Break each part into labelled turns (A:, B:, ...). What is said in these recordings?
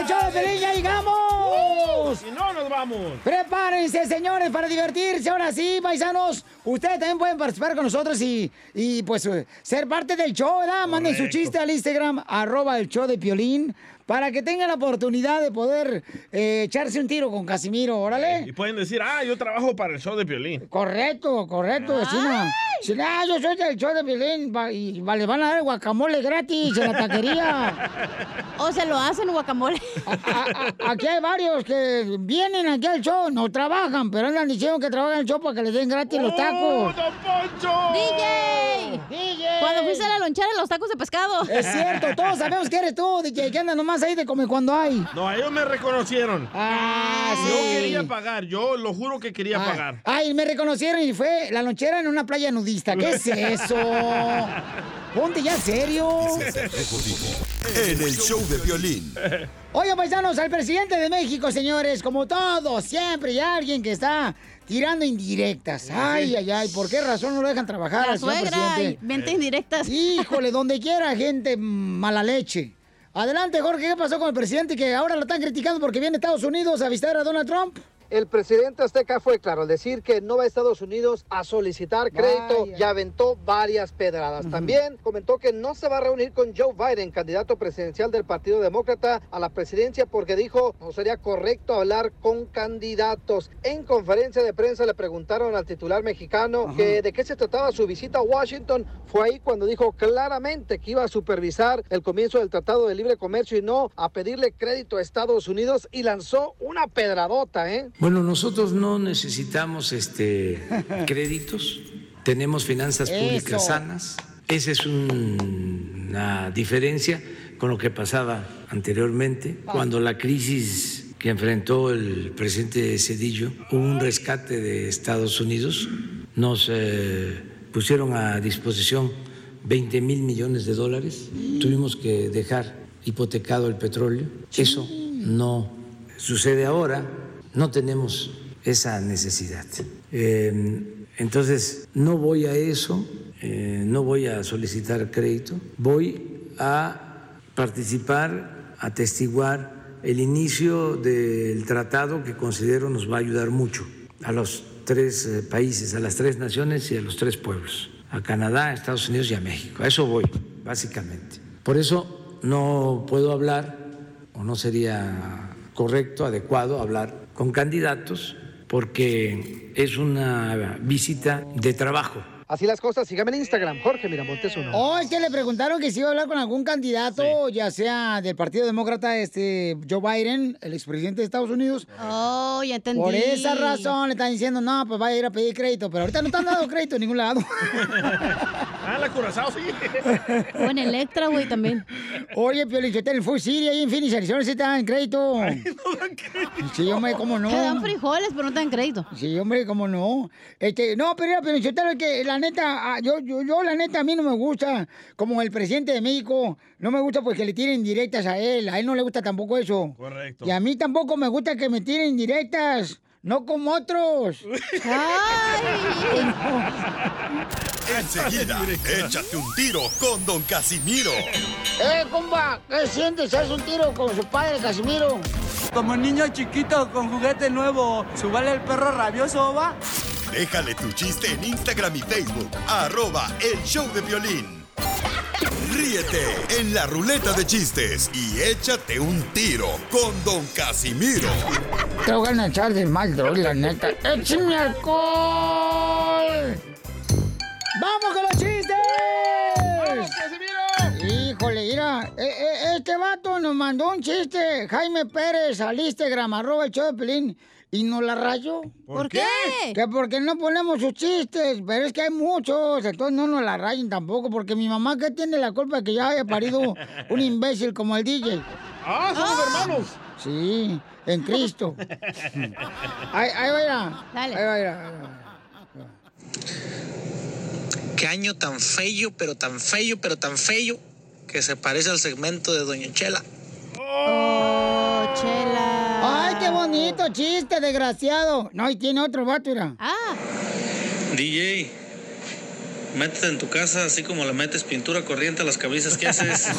A: el show de Pelín! ¡Ya llegamos!
B: Si no, nos vamos.
A: Prepárense, señores, para divertirse. Ahora sí, paisanos. Ustedes también pueden participar con nosotros y, y pues, eh, ser parte del show, ¿verdad? Manden su chiste al Instagram, arroba el show de Piolín, para que tengan la oportunidad de poder eh, echarse un tiro con Casimiro, órale.
B: Y pueden decir, ah, yo trabajo para el show de Piolín.
A: Correcto, correcto, vecina. Si no, yo soy del show de Piolín va- y le van a dar guacamole gratis en la taquería.
C: O se lo hacen guacamole.
A: Aquí hay varios que vienen aquí al show, no trabajan, pero andan diciendo que trabajan en el show para que les den gratis
C: ¡Oh,
A: los tacos.
C: DJ.
A: DJ.
C: Cuando fuiste a la lonchera, los tacos de pescado.
A: Es cierto, todos sabemos que eres tú, DJ, que andas nomás ahí de come cuando hay.
B: No, ellos me reconocieron.
A: Ah,
B: Yo
A: sí.
B: quería pagar, yo lo juro que quería
A: Ah,
B: pagar.
A: Ay, me reconocieron y fue la lonchera en una playa nudista. ¿Qué es eso? Ponte ya serio.
D: En el show de Piolín.
A: Oigan, paisanos, al presidente de México, señores, como todos, siempre hay alguien que está tirando indirectas. Ay, ay, ay, ¿por qué razón no lo dejan trabajar
C: La
A: al señor
C: suegra,
A: presidente?
C: venta indirectas.
A: Híjole, donde quiera, gente mala leche. Adelante, Jorge, ¿qué pasó con el presidente que ahora lo están criticando porque viene a Estados Unidos a visitar a Donald Trump?
E: El presidente azteca fue claro al decir que no va a Estados Unidos a solicitar crédito
A: Vaya.
E: y aventó varias pedradas. También comentó que no se va a reunir con Joe Biden, candidato presidencial del Partido Demócrata a la presidencia, porque dijo no sería correcto hablar con candidatos. En conferencia de prensa le preguntaron al titular mexicano que de qué se trataba su visita a Washington. Fue ahí cuando dijo claramente que iba a supervisar el comienzo del Tratado de Libre Comercio y no a pedirle crédito a Estados Unidos y lanzó una pedradota, ¿eh?
F: Bueno, nosotros no necesitamos este créditos, tenemos finanzas públicas
E: Eso.
F: sanas. Esa es un- una diferencia con lo que pasaba anteriormente, cuando la crisis que enfrentó el presidente Cedillo, hubo un rescate de Estados Unidos, nos eh, pusieron a disposición 20 mil millones de dólares, tuvimos que dejar hipotecado el petróleo, eso no sucede ahora, no tenemos esa necesidad. Eh, entonces, no voy a eso, eh, no voy a solicitar crédito, voy a participar, a atestiguar el inicio del tratado que considero nos va a ayudar mucho a los tres eh, países, a las tres naciones y a los tres pueblos, a Canadá, a Estados Unidos y a México. A eso voy, básicamente. Por eso no puedo hablar, o no sería correcto, adecuado hablar con candidatos, porque es una visita de trabajo.
E: Así las cosas, sígame en Instagram, Jorge Miramontes uno.
A: Oh, es que le preguntaron que si iba a hablar con algún candidato, ya sea del Partido Demócrata, este Joe Biden, el expresidente de Estados Unidos.
C: Oh, ya entendí.
A: Por esa razón le están diciendo, no, pues vaya a ir a pedir crédito, pero ahorita no te han dado crédito en ningún lado.
B: Ah, la Curazao, sí.
C: O en Electra, güey, también.
A: Oye, Piolichotel, el Food City ahí en Phoenix, Arizona, sí te dan crédito. Sí, hombre, ¿cómo no?
C: Te dan frijoles, pero no te dan crédito.
A: Sí, hombre, ¿cómo no? Este, no, pero mira, Piolichotelo, es que la neta, ah, yo, yo, yo, la neta, a mí no me gusta, como el presidente de México, no me gusta pues que le tiren directas a él, a él no le gusta tampoco eso.
B: Correcto.
A: Y a mí tampoco me gusta que me tiren directas, no como otros.
D: Enseguida, échate un tiro con Don Casimiro.
A: ¡Eh, compa! ¿Qué sientes? ¿Haz un tiro con su padre, Casimiro?
G: Como niño chiquito con juguete nuevo, ¿subale el perro rabioso, va?
D: Déjale tu chiste en Instagram y Facebook, arroba el show de violín. Ríete en la ruleta de chistes y échate un tiro con Don Casimiro.
A: Te voy a echar de mal, droga, la neta. ¡Échame alcohol! ¡Vamos con los chistes! ¡Vamos, Casimiro! Híjole, mira, eh, eh, este vato nos mandó un chiste, Jaime Pérez, al Instagram, arroba el show de Pelín, y nos la rayó.
C: ¿Por ¿Por qué?
A: Que porque no ponemos sus chistes, pero es que hay muchos, entonces no nos la rayen tampoco, porque mi mamá, ¿qué tiene la culpa de que ya haya parido un imbécil como el DJ?
B: Ah, somos hermanos.
A: Sí, en Cristo. Ahí, ahí va a ir. a-
C: Dale.
A: Ahí va a ir. a-
H: Qué año tan feo, pero tan feo, pero tan feo, que se parece al segmento de Doña Chela.
C: Oh, chela.
A: Bonito chiste, desgraciado. No, y tiene otro vato, mira.
C: Ah,
H: DJ, métete en tu casa así como le metes pintura corriente a las cabezas que haces.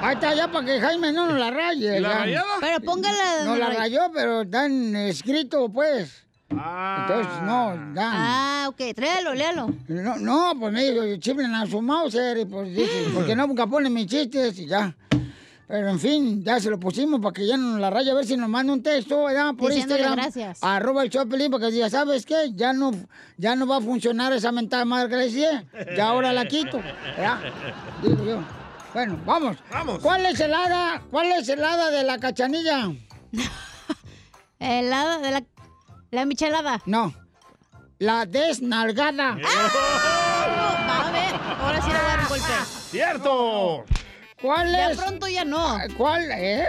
A: Ahí está, ya para que Jaime no nos la raye.
B: ¿Y la rayada?
C: pero póngala.
A: No la rayó, pero están escrito, pues.
B: Ah.
A: Entonces, no, ya.
C: Ah, ok, tráelo, léalo.
A: No, no, pues me chiflen a su Mauser, y pues dice, porque no nunca ponen mis chistes y ya. Pero en fin, ya se lo pusimos para que ya no la raya, a ver si nos manda un texto, ¿verdad? Por
C: Diciéndole
A: Instagram.
C: gracias.
A: Arroba el Choplin, porque diga, ¿sabes qué? Ya no, ya no va a funcionar esa mentada madre que le decía. Ya ahora la quito, ¿verdad? Digo yo. Bueno, vamos.
B: Vamos.
A: ¿Cuál es el hada? ¿Cuál es el hada de la cachanilla?
C: Helada de la. La michelada.
A: No. La desnalgada.
C: A ver, ahora sí le voy a dar un golpe.
B: ¡Cierto!
A: ¿Cuál
C: Ya
A: es?
C: pronto ya no.
A: ¿Cuál? ¡Ey!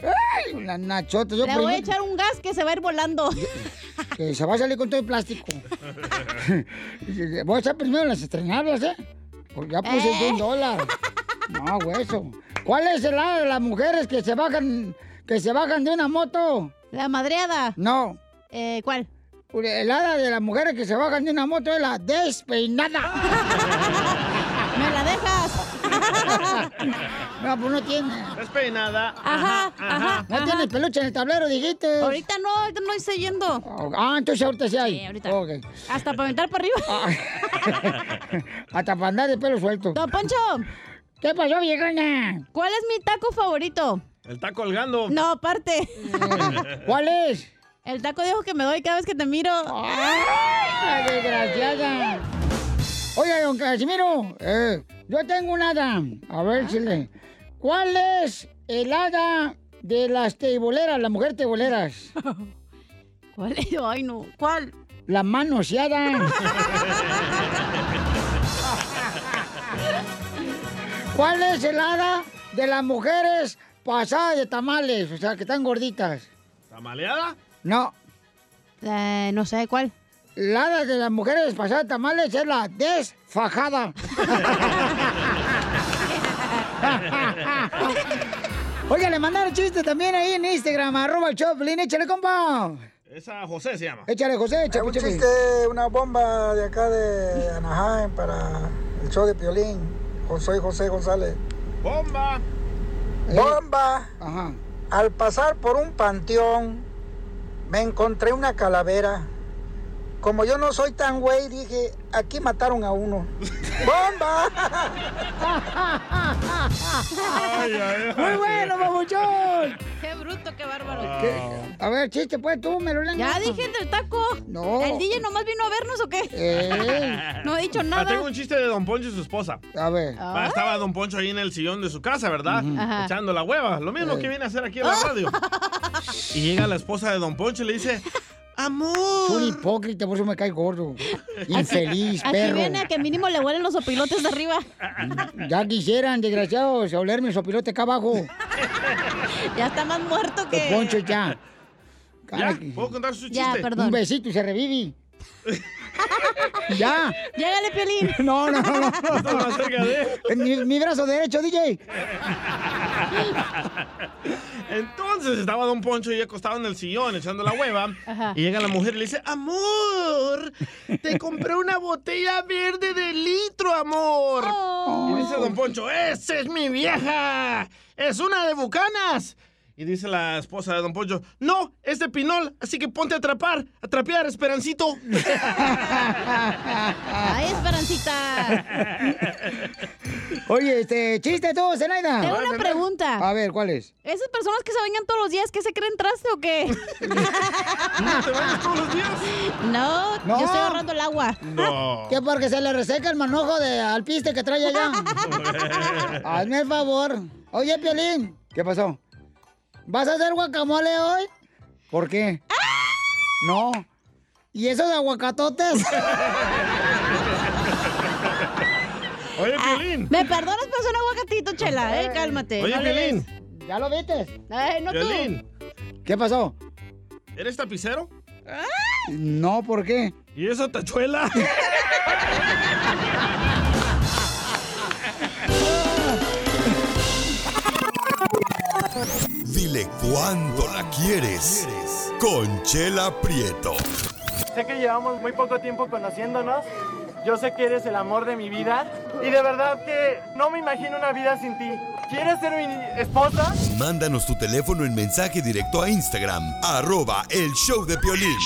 A: ¡Ey! La nachota. Yo
C: Le voy a echar un gas que se va a ir volando.
A: Que se va a salir con todo el plástico. voy a echar primero las estrenadas, ¿eh? Porque ya puse
C: Eh.
A: un dólar. No, hueso. ¿Cuál es el lado de las mujeres que se bajan, que se bajan de una moto?
C: La madreada.
A: No.
C: Eh, ¿Cuál?
A: El hada de las mujeres que se bajan de una moto es la despeinada. No, pues no tiene.
B: Despeinada.
C: Ajá, ajá.
A: No
C: ajá.
A: tiene peluche en el tablero, dijiste.
C: Ahorita no, ahorita no estoy yendo.
A: Ah, entonces ahorita sí hay.
C: Sí, ahorita.
A: Ok.
C: Hasta para aventar para arriba.
A: Hasta para andar de pelo suelto.
C: Don Poncho,
A: ¿Qué pasó, viejona?
C: ¿cuál es mi taco favorito?
B: El está colgando.
C: No, aparte.
A: ¿Cuál es?
C: El taco de ojo que me doy cada vez que te miro.
A: ¡Ay, desgraciada! Oiga, don Casimiro, eh, yo tengo un hada. A ver si le... ¿Cuál es el hada de las teiboleras, las mujeres teiboleras?
C: ¿Cuál es? Ay, no. ¿Cuál?
A: La manoseada. ¿Cuál es el hada de las mujeres pasadas de tamales? O sea, que están gorditas.
B: ¿Tamaleada?
A: No.
C: Eh, no sé, ¿cuál?
A: La de las mujeres pasadas tamales es la desfajada. Oiga, le mandaron chiste también ahí en Instagram, arroba el Choplin, échale, compa.
B: Esa José se llama.
A: Échale, José, échale,
I: Un chiste, una bomba de acá de Anaheim para el show de Piolín. Soy José González.
B: ¡Bomba!
I: ¡Bomba!
A: Ajá.
I: Al pasar por un panteón, me encontré una calavera. Como yo no soy tan güey, dije, aquí mataron a uno. ¡Bomba!
B: Ay, ay, ay.
A: Muy bueno, babuchón.
C: Qué bruto, qué bárbaro.
A: ¿Qué? A ver, chiste, pues tú, me lo
C: Ya dije del taco.
A: No.
C: ¿El DJ nomás vino a vernos o qué?
A: Eh,
C: No he dicho
B: Ah,
C: nada.
B: tengo un chiste de Don Poncho y su esposa.
A: a ver.
B: Va, Estaba Don Poncho ahí en el sillón de su casa, ¿verdad?
C: Ajá.
B: Echando la hueva. Lo mismo que viene a hacer aquí en la radio. y llega la esposa de Don Poncho y le dice,
A: Soy un
B: amor.
A: hipócrita, por eso me cae gordo. Infeliz,
C: Aquí
A: perro.
C: viene a que mínimo le huelen los opilotes de arriba.
A: Ya quisieran, desgraciados, olerme su pilote acá abajo.
C: Ya está más muerto que.
A: Poncho, ya.
B: ¿Ya? ¿Puedo contar su chiste?
C: Ya, perdón.
A: Un besito y se revive. ya.
C: Llégale, Piolín.
A: No, no, no.
B: Está más cerca de él.
A: Mi, mi brazo derecho, DJ.
B: Entonces estaba Don Poncho ahí acostado en el sillón echando la hueva.
C: Ajá.
B: Y llega la mujer y le dice, amor, te compré una botella verde de litro, amor.
C: Oh.
B: Y dice Don Poncho, esa es mi vieja. Es una de Bucanas. Y dice la esposa de Don Poncho, no, es de Pinol, así que ponte a atrapar, a trapear, Esperancito.
C: Ay, Esperancita.
A: Oye, este, chiste tú, Zenaida.
C: Tengo una pregunta.
A: A ver, ¿cuál es?
C: ¿Esas personas que se bañan todos los días, ¿qué se creen traste o qué?
B: ¿Te bañas todos los días?
C: No,
A: No.
C: yo estoy ahorrando el agua.
B: No.
A: Que porque se le reseca el manojo de alpiste que trae allá. Hazme el favor. Oye, Piolín. ¿Qué pasó? ¿Vas a hacer guacamole hoy? ¿Por qué? No. ¿Y eso de aguacatotes?
B: Oye,
C: Ah,
B: Piolín.
C: ¿Me perdonas por un aguacatito, chela? Eh, cálmate.
B: Oye,
C: no.
A: ¿Ya lo viste?
C: Eh, no tú.
B: Piolín,
A: ¿Qué pasó?
B: ¿eres tapicero?
A: No, ¿por qué?
B: ¿Y esa tachuela?
D: Dile la quieres. Conchela Prieto.
J: Sé que llevamos muy poco tiempo conociéndonos. Yo sé que eres el amor de mi vida. Y de verdad que no me imagino una vida sin ti. ¿Quieres ser mi esposa?
D: Mándanos tu teléfono en mensaje directo a Instagram, arroba el show de Piolín.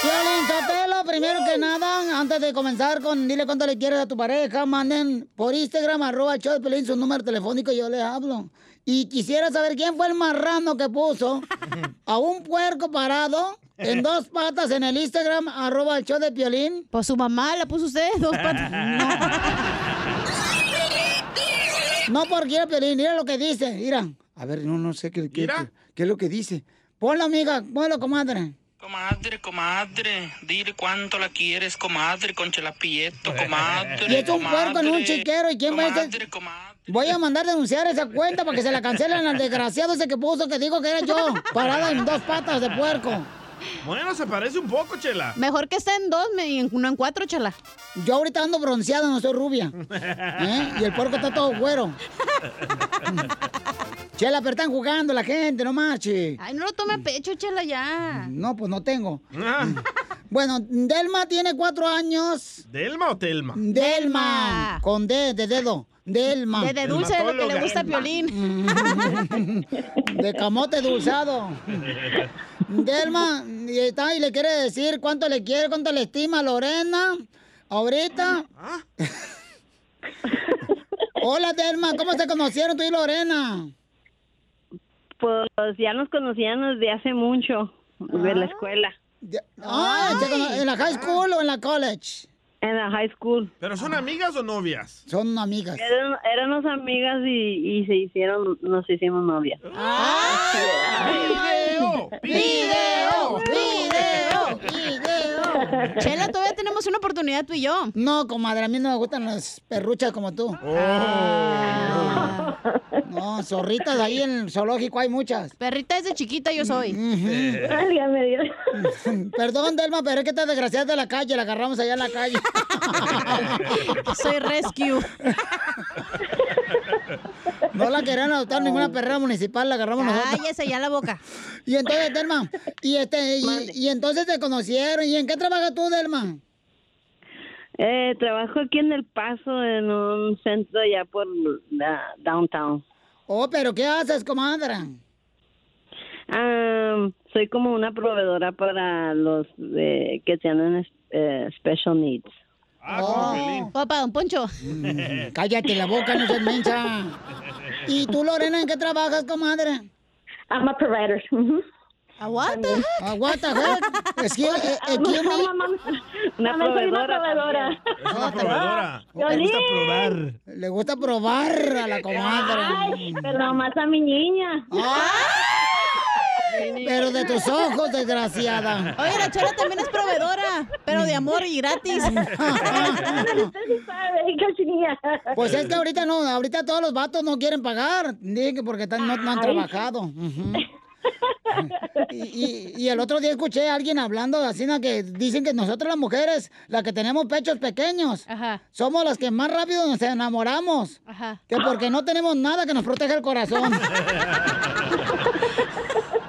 A: Piolín Sotelo, primero que nada, antes de comenzar con dile cuánto le quieres a tu pareja, manden por Instagram, arroba el show de Piolín, su número telefónico y yo le hablo. Y quisiera saber quién fue el marrano que puso a un puerco parado en dos patas en el Instagram, arroba el show de Piolín.
C: Pues su mamá la puso usted, dos patas.
A: No porque era Piolín, mira lo que dice, mira. A ver, no, no sé qué, qué, qué- qué es lo que dice. Ponlo, amiga, ponlo, comadre.
K: Comadre, comadre, dile cuánto la quieres, comadre, con Prieto, comadre.
A: Y es un puerco en un
K: comadre,
A: chiquero, ¿y quién va a ser? Voy a mandar denunciar esa cuenta para que se la cancelen al desgraciado ese que puso que dijo que era yo, parada en dos patas de puerco.
B: Bueno, se parece un poco, Chela.
C: Mejor que esté en dos, en- no en cuatro, chela.
A: Yo ahorita ando bronceada, no soy rubia. ¿Eh? Y el puerco está todo güero. Chela, pero están jugando la gente, no marche.
C: Ay, no lo tome a pecho, chela, ya.
A: No, pues no tengo. Bueno, Delma tiene cuatro años.
B: ¿Delma o Telma?
A: Delma. Con D, de dedo. Delma.
C: De, de dulce, lo que le gusta a Piolín.
A: De camote dulzado. Delma, y, está, y le quiere decir cuánto le quiere, cuánto le estima a Lorena. Ahorita. Hola, Delma, ¿cómo se conocieron tú y Lorena?
L: Pues ya nos conocíamos desde hace mucho, de la escuela.
A: Ah, ¿se cono- ¿en la high school o en la college?
L: En la high school.
B: ¿Pero son amigas o novias?
A: Son amigas.
L: Eran, éramos amigas y, y se hicieron, nos hicimos novias.
B: ¡Video!
C: ¡Video! ¡Video! ¡Video! Chela, todavía tenemos una oportunidad tú y yo.
A: No, comadre, a mí no me gustan las perruchas como tú. No, zorritas ahí en el zoológico hay muchas.
C: Perrita desde chiquita yo soy.
L: Válgame Dios.
A: Perdón, Delma, pero es que esta desgraciada de la calle, la agarramos allá en la calle.
C: Soy rescue.
A: No la querían adoptar ninguna perrera municipal, la agarramos nosotros.
C: Cállese ya la boca.
A: Y entonces, Delma, y este, y, y entonces te conocieron. ¿Y en qué trabajas tú, Delma?
L: Eh, trabajo aquí en El Paso, en un centro allá por la downtown.
A: Oh, pero ¿qué haces, comadre?
L: Ah, soy como una proveedora para los eh, que tienen eh, special needs.
A: Oh.
C: Papá, don Poncho.
A: Mm, cállate la boca, no seas mensa. ¿Y tú, Lorena, en qué trabajas, comadre?
L: I'm a provider.
C: Aguanta.
A: Aguanta, heck. Excuse, eh, me.
L: Una proveedora.
B: Es una proveedora.
A: Le gusta probar. Le gusta probar a la comadre.
M: Ay, pero nomás a mi niña.
A: Pero de tus ojos, desgraciada.
C: Oye, la chela también es proveedora, pero de amor y gratis.
A: Pues es que ahorita no, ahorita todos los vatos no quieren pagar, porque no, no han trabajado. Y, y- y el otro día escuché a alguien hablando así, ¿no? que dicen que nosotros las mujeres, las que tenemos pechos pequeños, somos las que más rápido nos enamoramos. Que porque no tenemos nada que nos proteja el corazón.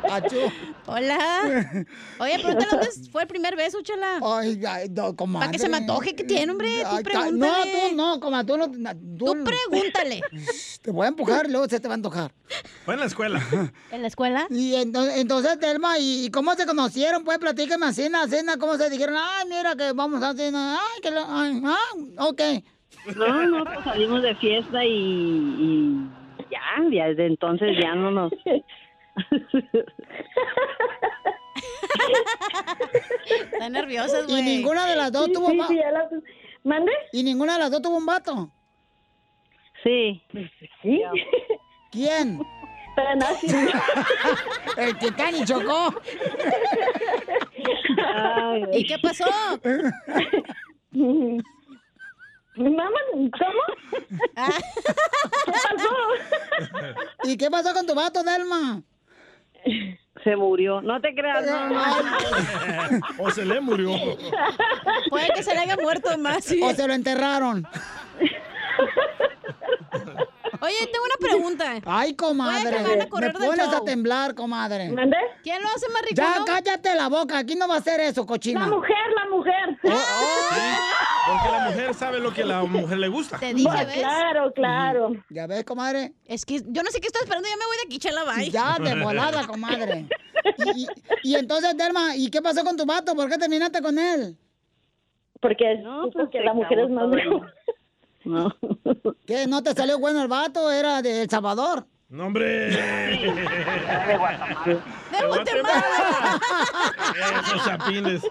A: Achú.
C: Hola. Oye, pregúntale dónde fue el primer beso, chela.
A: Ay, ay, no, comadre.
C: Para que se me antoje que tiene, hombre. Tú
A: Ay,
C: pregúntale.
A: No, tú no, comadre, tú no. Tú,
C: pregúntale.
A: Te voy a empujar y luego se te va a antojar.
B: Fue en la escuela.
C: ¿En la escuela?
A: Y entonces, entonces Telma, ¿y cómo se conocieron? Pues platíqueme a cena, a cena, cómo se dijeron, ay, mira que vamos a cena, ay, que lo, ay, ah, ok.
L: No, no, pues salimos de fiesta y, y ya, ya desde entonces ya no nos...
C: Están nerviosas,
A: Y
C: güey.
A: ninguna de las dos
M: Sí,
A: tuvo
M: sí, sí, las- ¿Mande?
A: Y ninguna de las dos tuvo un vato.
L: Sí.
M: ¿Sí?
A: ¿Quién?
M: No, sí.
A: El Titanic chocó.
C: ¿Y qué pasó?
M: Mamá, ¿cómo? ¿Qué pasó?
A: ¿Y qué pasó con tu vato, Delma?
L: Se murió. No te creas, no, no.
B: o se le murió.
C: Puede que se le haya muerto más. sí.
A: ¿O se lo enterraron?
C: Oye, tengo una pregunta.
A: Ay, comadre.
C: Me van a
A: Me
C: correr del
A: pones a
C: show.
A: temblar, comadre.
M: ¿Mande?
C: ¿Quién lo hace más rico?
A: Ya,
C: no?
A: cállate la boca. Aquí no va a hacer eso, cochina.
M: La mujer, la mujer.
B: Porque la mujer sabe lo que a la mujer le gusta.
C: Te dije, ¿ves?
M: Claro, claro.
A: ¿Ya ves, comadre?
C: Es que yo no sé qué estoy esperando, ya me voy de aquí, chela, bye.
A: Ya, de volada, comadre. Y, y- y entonces, Delma, ¿y qué pasó con tu vato? ¿Por qué terminaste con él?
M: Porque,
L: No,
M: porque
L: pues,
M: la mujer es más.
L: No.
A: ¿Qué? ¿No te salió bueno el vato? ¿Era de El Salvador?
B: No, hombre.
C: ¡De Guatemala!
B: Esos chapines.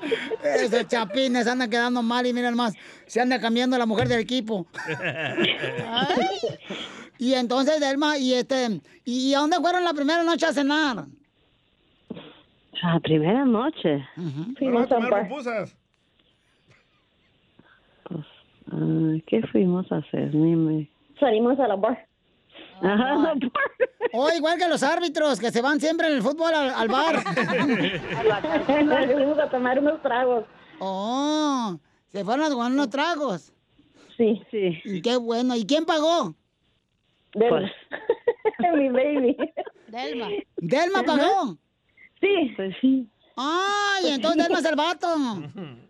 A: Esos chapines andan quedando mal y miren más, se anda cambiando la mujer del equipo. Y entonces, Delma, y este, ¿y a dónde fueron la primera noche a cenar?
L: La primera noche.
B: Vamos a
M: Fuimos a
B: pupusas.
L: Ah, ¿Qué fuimos a hacer? Ni me...
M: Salimos a la bar.
L: Ajá,
A: O igual que los árbitros que se van siempre en el fútbol al, al bar.
M: Nos fuimos a tomar unos tragos.
A: Oh, se fueron a tomar unos tragos.
M: Sí.
L: Sí.
A: Y qué bueno. ¿Y quién pagó?
M: De
L: Pues.
M: mi baby.
C: Delma.
A: ¿Delma pagó?
M: Sí.
L: Pues sí.
A: Ay, entonces Delma es el vato.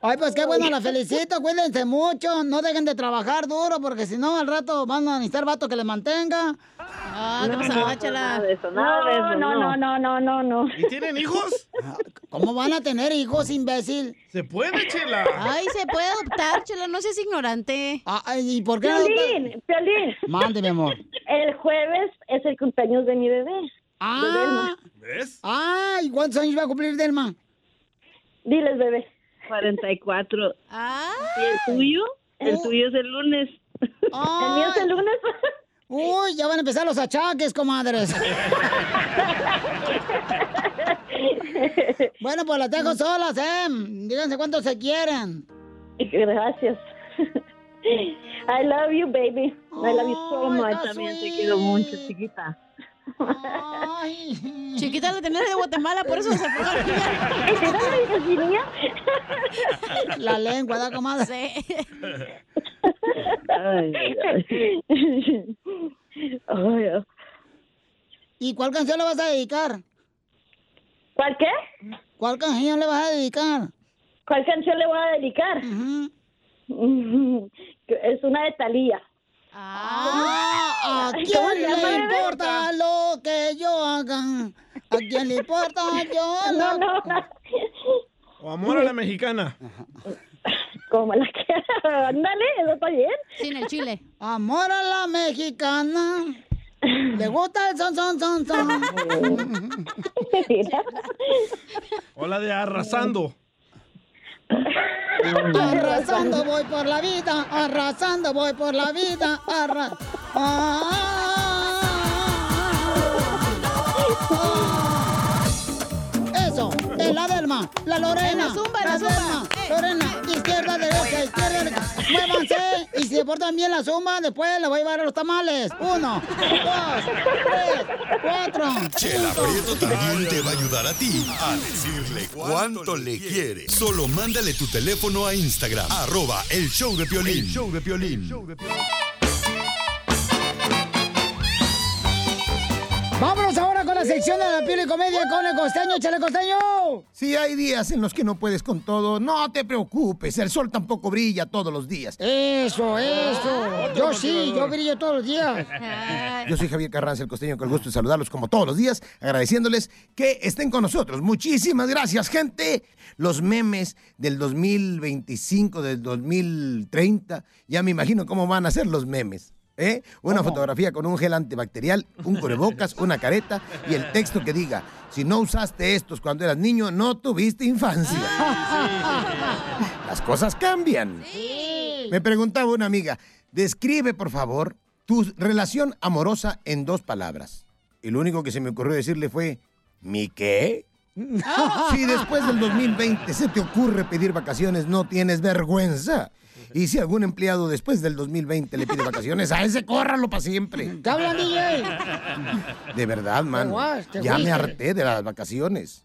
A: Ay, pues qué bueno, la felicito, cuídense mucho, no dejen de trabajar duro, porque si no, al rato van a necesitar vato que les mantenga.
C: Ah,
L: nada de
M: No, no, no, no, no, no, no.
B: ¿Y tienen hijos?
A: ¿Cómo van a tener hijos, imbécil?
B: Se puede, chela.
C: Ay, se puede adoptar, chela, no seas ignorante.
A: Ah, ¿Y por qué?
M: Piolín, Piolín.
A: Mande, mi amor.
M: El jueves es el cumpleaños de mi bebé.
A: Ah,
B: ¿Ves?
A: ah, ¿y cuántos años va a cumplir Delma?
M: Diles, bebé.
L: 44.
C: Ah,
L: ¿Y el tuyo? El
A: Oh.
L: tuyo es el lunes.
M: El mío es
A: Ay,
M: el lunes.
A: uy, ya van a empezar los achaques, comadres. Bueno, pues las dejo solas, ¿eh? Díganse cuántos se quieren.
M: Gracias. I love you, baby. I love you so
A: Ay,
M: much.
L: También te quiero mucho, chiquita.
A: Ay.
C: chiquita la tenés de Guatemala, por eso se fue a
A: La lengua, ¿da, comadre?
C: Sí.
L: Ay, ay, ay.
M: Ay, ay.
A: ¿Y cuál canción le vas a dedicar?
M: ¿Cuál qué?
A: ¿Cuál canción le vas a dedicar?
M: ¿Cuál canción le voy a dedicar? Es una de Talía.
A: Ah, ¿A
M: ¿Cómo
A: quién le importa lo que yo haga? ¿A quién le importa yo?
M: No, no, no.
B: O amor a la mexicana.
M: Como la que. Ándale, eso está bien.
C: Sin el chile.
A: Amor a la mexicana. ¿Le gusta el son, son, son, son?
M: Mira.
B: O la de arrasando.
A: Arrasando voy por la vida, arrasando voy por la vida, arra... Ah. La Delma, la Lorena,
C: la zumba, la
A: Delma,
C: zumba. Eh,
A: Lorena, izquierda, derecha, izquierda, derecha. Muévanse y si se portan bien la zumba, después la voy a llevar a los tamales. Uno, dos, tres, cuatro.
D: Chela. Prieto también te va a ayudar a ti a decirle cuánto le quiere. Solo mándale tu teléfono a Instagram, arroba el show de Piolín. El show de Piolín.
A: Vámonos ahora con la sección de la piel y comedia con el costeño, chale costeño.
N: Si hay días en los que no puedes con todo, no te preocupes. El sol tampoco brilla todos los días.
A: Eso, eso. Yo sí, yo brillo todos los días.
N: Yo soy Javier Carranza, el costeño, con el gusto de saludarlos como todos los días, agradeciéndoles que estén con nosotros. Muchísimas gracias, gente. Los memes del 2025, del 2030, ya me imagino cómo van a ser los memes. ¿Eh? Una fotografía con un gel antibacterial, un cubrebocas, una careta y el texto que diga, si no usaste estos cuando eras niño, no tuviste infancia. Las cosas cambian. Me preguntaba una amiga, describe por favor tu relación amorosa en dos palabras. Y lo único que se me ocurrió decirle fue, ¿mi qué? Si después del 2020 se te ocurre pedir vacaciones, no tienes vergüenza. Y si algún empleado después del 2020 le pide vacaciones, a ese córralo para siempre.
A: ¿Qué hablan, DJ?
N: De verdad, man.
A: te
N: Ya me harté de las vacaciones.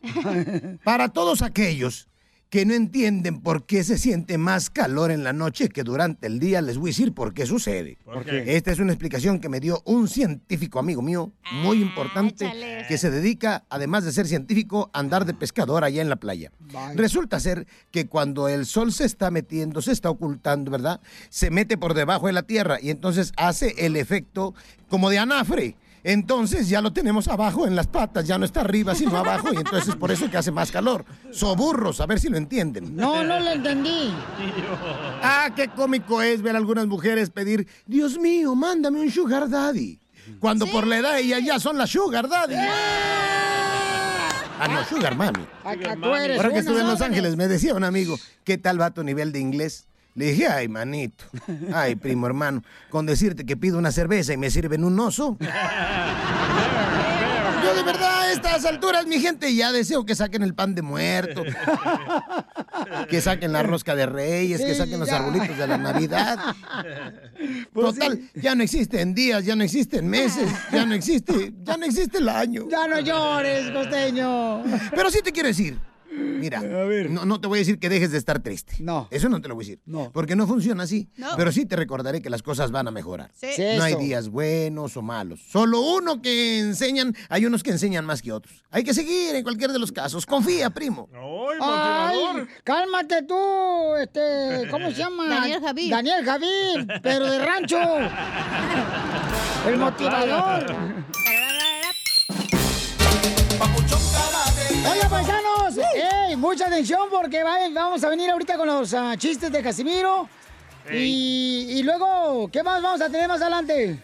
N: Para todos aquellos que no entienden por qué se siente más calor en la noche que durante el día, les voy a decir por qué sucede.
O: ¿Por qué?
N: Esta es una explicación que me dio un científico amigo mío, muy importante, que se dedica, además de ser científico, a andar de pescador allá en la playa. Resulta ser que cuando el sol se está metiendo, se está ocultando, ¿verdad? Se mete por debajo de la tierra y entonces hace el efecto como de anafre. Entonces ya lo tenemos abajo en las patas, ya no está arriba, sino abajo, y entonces es por eso que hace más calor. Soburros, a ver si lo entienden.
A: No, no lo entendí.
N: Ah, qué cómico es ver a algunas mujeres pedir, Dios mío, mándame un sugar daddy. Cuando por la edad ellas ya son las sugar daddy. Ah, no, sugar mami.
A: Acá tú eres
N: Ahora que estuve en Los Ángeles, me decía un amigo, ¿qué tal va tu nivel de inglés? Le dije, ay, manito, ay, primo hermano, con decirte que pido una cerveza y me sirven un oso. Yo de verdad a estas alturas, mi gente, ya deseo que saquen el pan de muerto, que saquen la rosca de reyes, que saquen los arbolitos de la Navidad. Total, ya no existen días, ya no existen meses, ya no existe, ya no existe el año.
A: Ya no llores, costeño.
N: Pero sí te quiero decir, mira, no, no te voy a decir que dejes de estar triste. No. Eso no te lo voy a decir. No. Porque no funciona así.
A: No.
N: Pero sí te recordaré que las cosas van a mejorar.
A: Sí. Sí,
N: No hay días buenos o malos. Solo uno que enseñan, hay unos que enseñan más que otros. Hay que seguir en cualquier de los casos. Confía, primo.
A: Ay, cálmate tú, este, ¿cómo se llama?
C: Daniel Javid.
A: Daniel Javid, pero de rancho. El motivador. Hola, paisanos. ¡Ey! Mucha atención porque va- vamos a venir ahorita con los ah, chistes de Casimiro. Y, y luego, ¿qué más vamos a tener más adelante?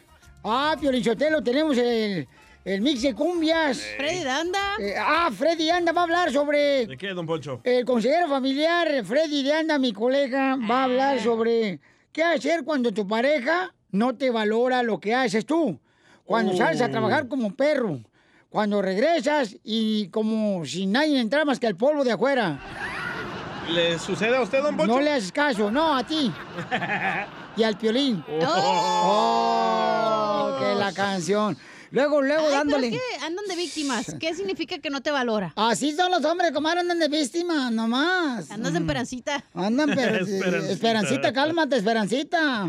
A: Ah, Piolinchotelo, tenemos el, el mix de cumbias.
C: Freddy Danda.
A: Eh, ah, Freddy Anda va a hablar sobre
B: ¿De qué, don Poncho?
A: el consejero familiar Freddy de Anda, mi colega, va a hablar sobre qué hacer cuando tu pareja no te valora lo que haces tú. Cuando
B: Oh.
A: sales a trabajar como perro. Cuando regresas y como si nadie entrara más que el polvo de afuera.
B: ¿Le sucede a usted, don Poncho?
A: No le haces caso, no, a ti. Y al piolín. Oh, que la canción. Luego, luego
C: Ay,
A: dándole.
C: ¿pero qué? Andan de víctimas. ¿Qué significa que no te valora?
A: Así son los hombres, como andan de víctima, nomás.
C: Andas de esperancita.
A: Andan, pero,
C: Esperancita.
A: esperancita, cálmate, esperancita.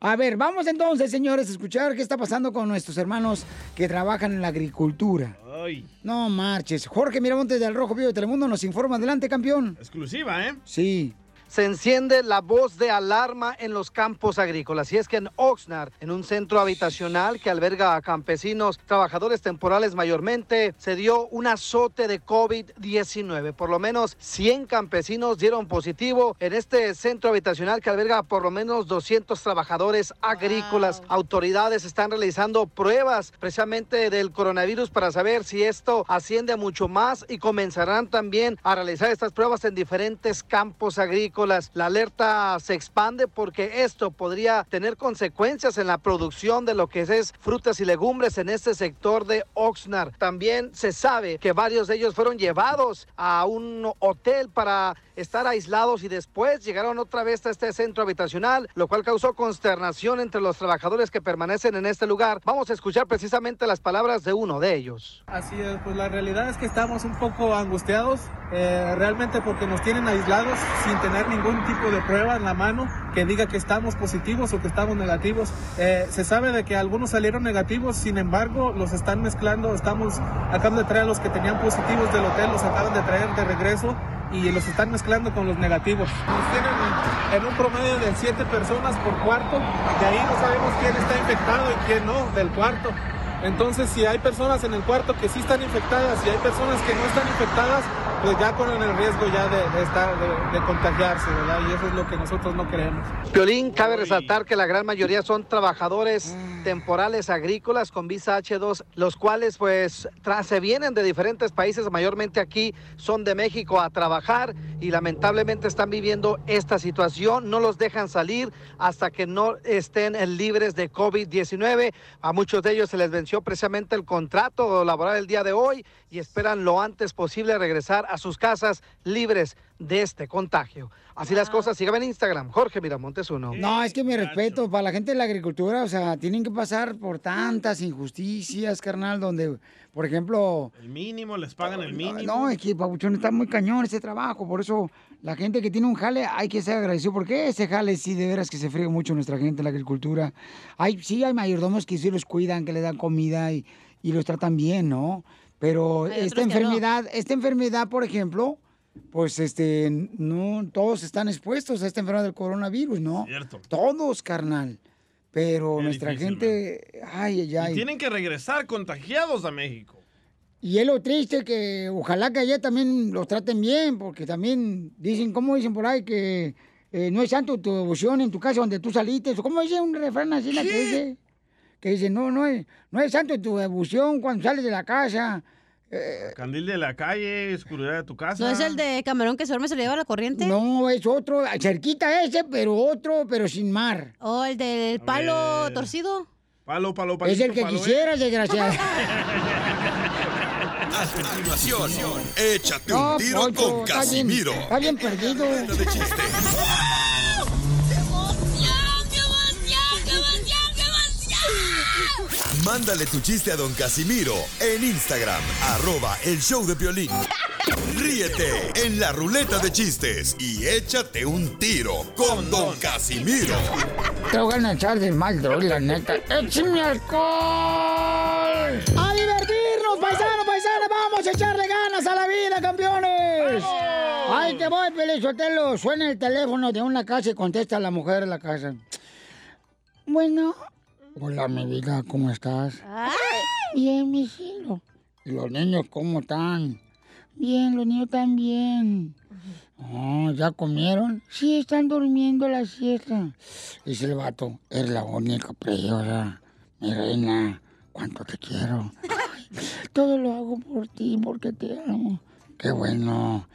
A: A ver, vamos entonces, señores, a escuchar qué está pasando con nuestros hermanos que trabajan en la agricultura.
B: Ay,
A: No marches. Jorge Miramontes del Rojo Vivo de Telemundo nos informa. Adelante, campeón.
B: exclusiva, ¿eh?
A: Sí.
E: Se enciende la voz de alarma en los campos agrícolas. Y es que en Oxnard, en un centro habitacional que alberga a campesinos, trabajadores temporales mayormente, se dio un azote de COVID-19. Por lo menos 100 campesinos dieron positivo en este centro habitacional que alberga por lo menos 200 trabajadores agrícolas. Autoridades están realizando pruebas precisamente del coronavirus para saber si esto asciende mucho más y comenzarán también a realizar estas pruebas en diferentes campos agrícolas. La alerta se expande porque esto podría tener consecuencias en la producción de lo que es frutas y legumbres en este sector de Oxnard. También se sabe que varios de ellos fueron llevados a un hotel para estar aislados y después llegaron otra vez a este centro habitacional, lo cual causó consternación entre los trabajadores que permanecen en este lugar. Vamos a escuchar precisamente las palabras de uno de ellos.
J: Así es, pues la realidad es que estamos un poco angustiados, eh, realmente porque nos tienen aislados sin tener ningún tipo de prueba en la mano que diga que estamos positivos o que estamos negativos. Eh, se sabe de que algunos salieron negativos, sin embargo, los están mezclando, estamos, acaban de traer a los que tenían positivos del hotel, los acaban de traer de regreso y los están mezclando con los negativos. Nos tienen en un promedio de 7 personas por cuarto, de ahí no sabemos quién está infectado y quién no del cuarto. Entonces, si hay personas en el cuarto que sí están infectadas y hay personas que no están infectadas, pues ya corren el riesgo ya de, de estar, de, de contagiarse, ¿verdad? Y eso es lo que nosotros no queremos.
E: Piolín, cabe resaltar que la gran mayoría son trabajadores temporales agrícolas con visa H2, los cuales pues se vienen de diferentes países, mayormente aquí son de México a trabajar y lamentablemente están viviendo esta situación, no los dejan salir hasta que no estén libres de COVID-19. A muchos de ellos se les venció venció precisamente el contrato laboral el día de hoy y esperan lo antes posible regresar a sus casas libres de este contagio. Así las cosas, síganme en Instagram, Jorge Miramontes uno.
A: No, es que mi respeto para la gente de la agricultura, o sea, tienen que pasar por tantas injusticias, carnal, donde, por ejemplo,
B: El mínimo, les pagan el mínimo.
A: no, es que Pabuchón está muy cañón ese trabajo, por eso la gente que tiene un jale hay que ser agradecido, porque ese jale sí de veras que se friega mucho nuestra gente en la agricultura. Hay, sí hay mayordomos que sí los cuidan, que le dan comida y, y los tratan bien, ¿no? Pero
C: Hay
A: esta
C: no.
A: enfermedad, esta enfermedad, por ejemplo, pues este, no todos están expuestos a esta enfermedad del coronavirus, ¿no?
B: Cierto.
A: Todos, carnal. Pero
B: Qué
A: nuestra
B: difícil,
A: gente, ay, ay,
B: Y
A: ay.
B: tienen que regresar contagiados a México.
A: Y es lo triste que ojalá que allá también los traten bien, porque también dicen, ¿cómo dicen por ahí? Que eh, no es santo tu devoción en tu casa donde tú saliste. ¿Cómo dice un refrán así la que dice? Que dice, no, no es, no es santo tu devoción cuando sales de la casa. Eh,
B: Candil de la calle, oscuridad de tu casa.
C: ¿No es el de Camarón que se duerme se le lleva la corriente?
A: No, es otro, cerquita ese, pero otro, pero sin mar.
C: ¿O el del palo torcido?
B: Palo, palo, palo.
A: Es el que quisieras, desgraciado.
D: A continuación, échate
A: No,
D: un tiro
A: Poncho,
D: con
A: está bien-
D: Casimiro.
A: Está bien perdido.
D: De chiste. Mándale tu chiste a don Casimiro en Instagram, arroba el show de violín. Ríete en la ruleta de chistes y échate un tiro con don Casimiro.
A: Te voy a echar de mal, droga, la neta. ¡Échame alcohol! ¡A divertirnos, paisano, paisana! ¡Vamos a echarle ganas a la vida, campeones! ¡Ay, te voy, Pelizotelo! Suena el teléfono de una casa y contesta la mujer de la casa. Bueno. Hola, mi vida, ¿cómo estás? Bien, mi cielo. ¿Y los niños cómo están? Bien, los niños también. Oh, ¿ya comieron? Sí, están durmiendo la siesta. Dice el vato, eres la única preciosa, mi reina. ¿Cuánto te quiero? Todo lo hago por ti, porque te amo. Qué bueno,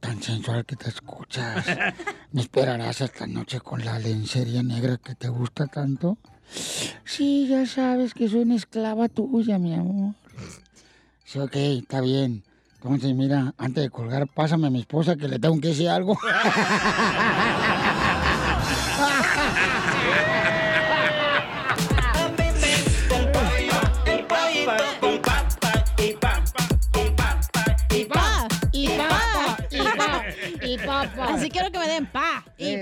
A: tan sensual que te escuchas. ¿Me esperarás esta noche con la lencería negra que te gusta tanto? Sí, ya sabes que soy una esclava tuya, mi amor. Sí, ok, está bien. Entonces, mira, antes de colgar, pásame a mi esposa que le tengo que decir algo.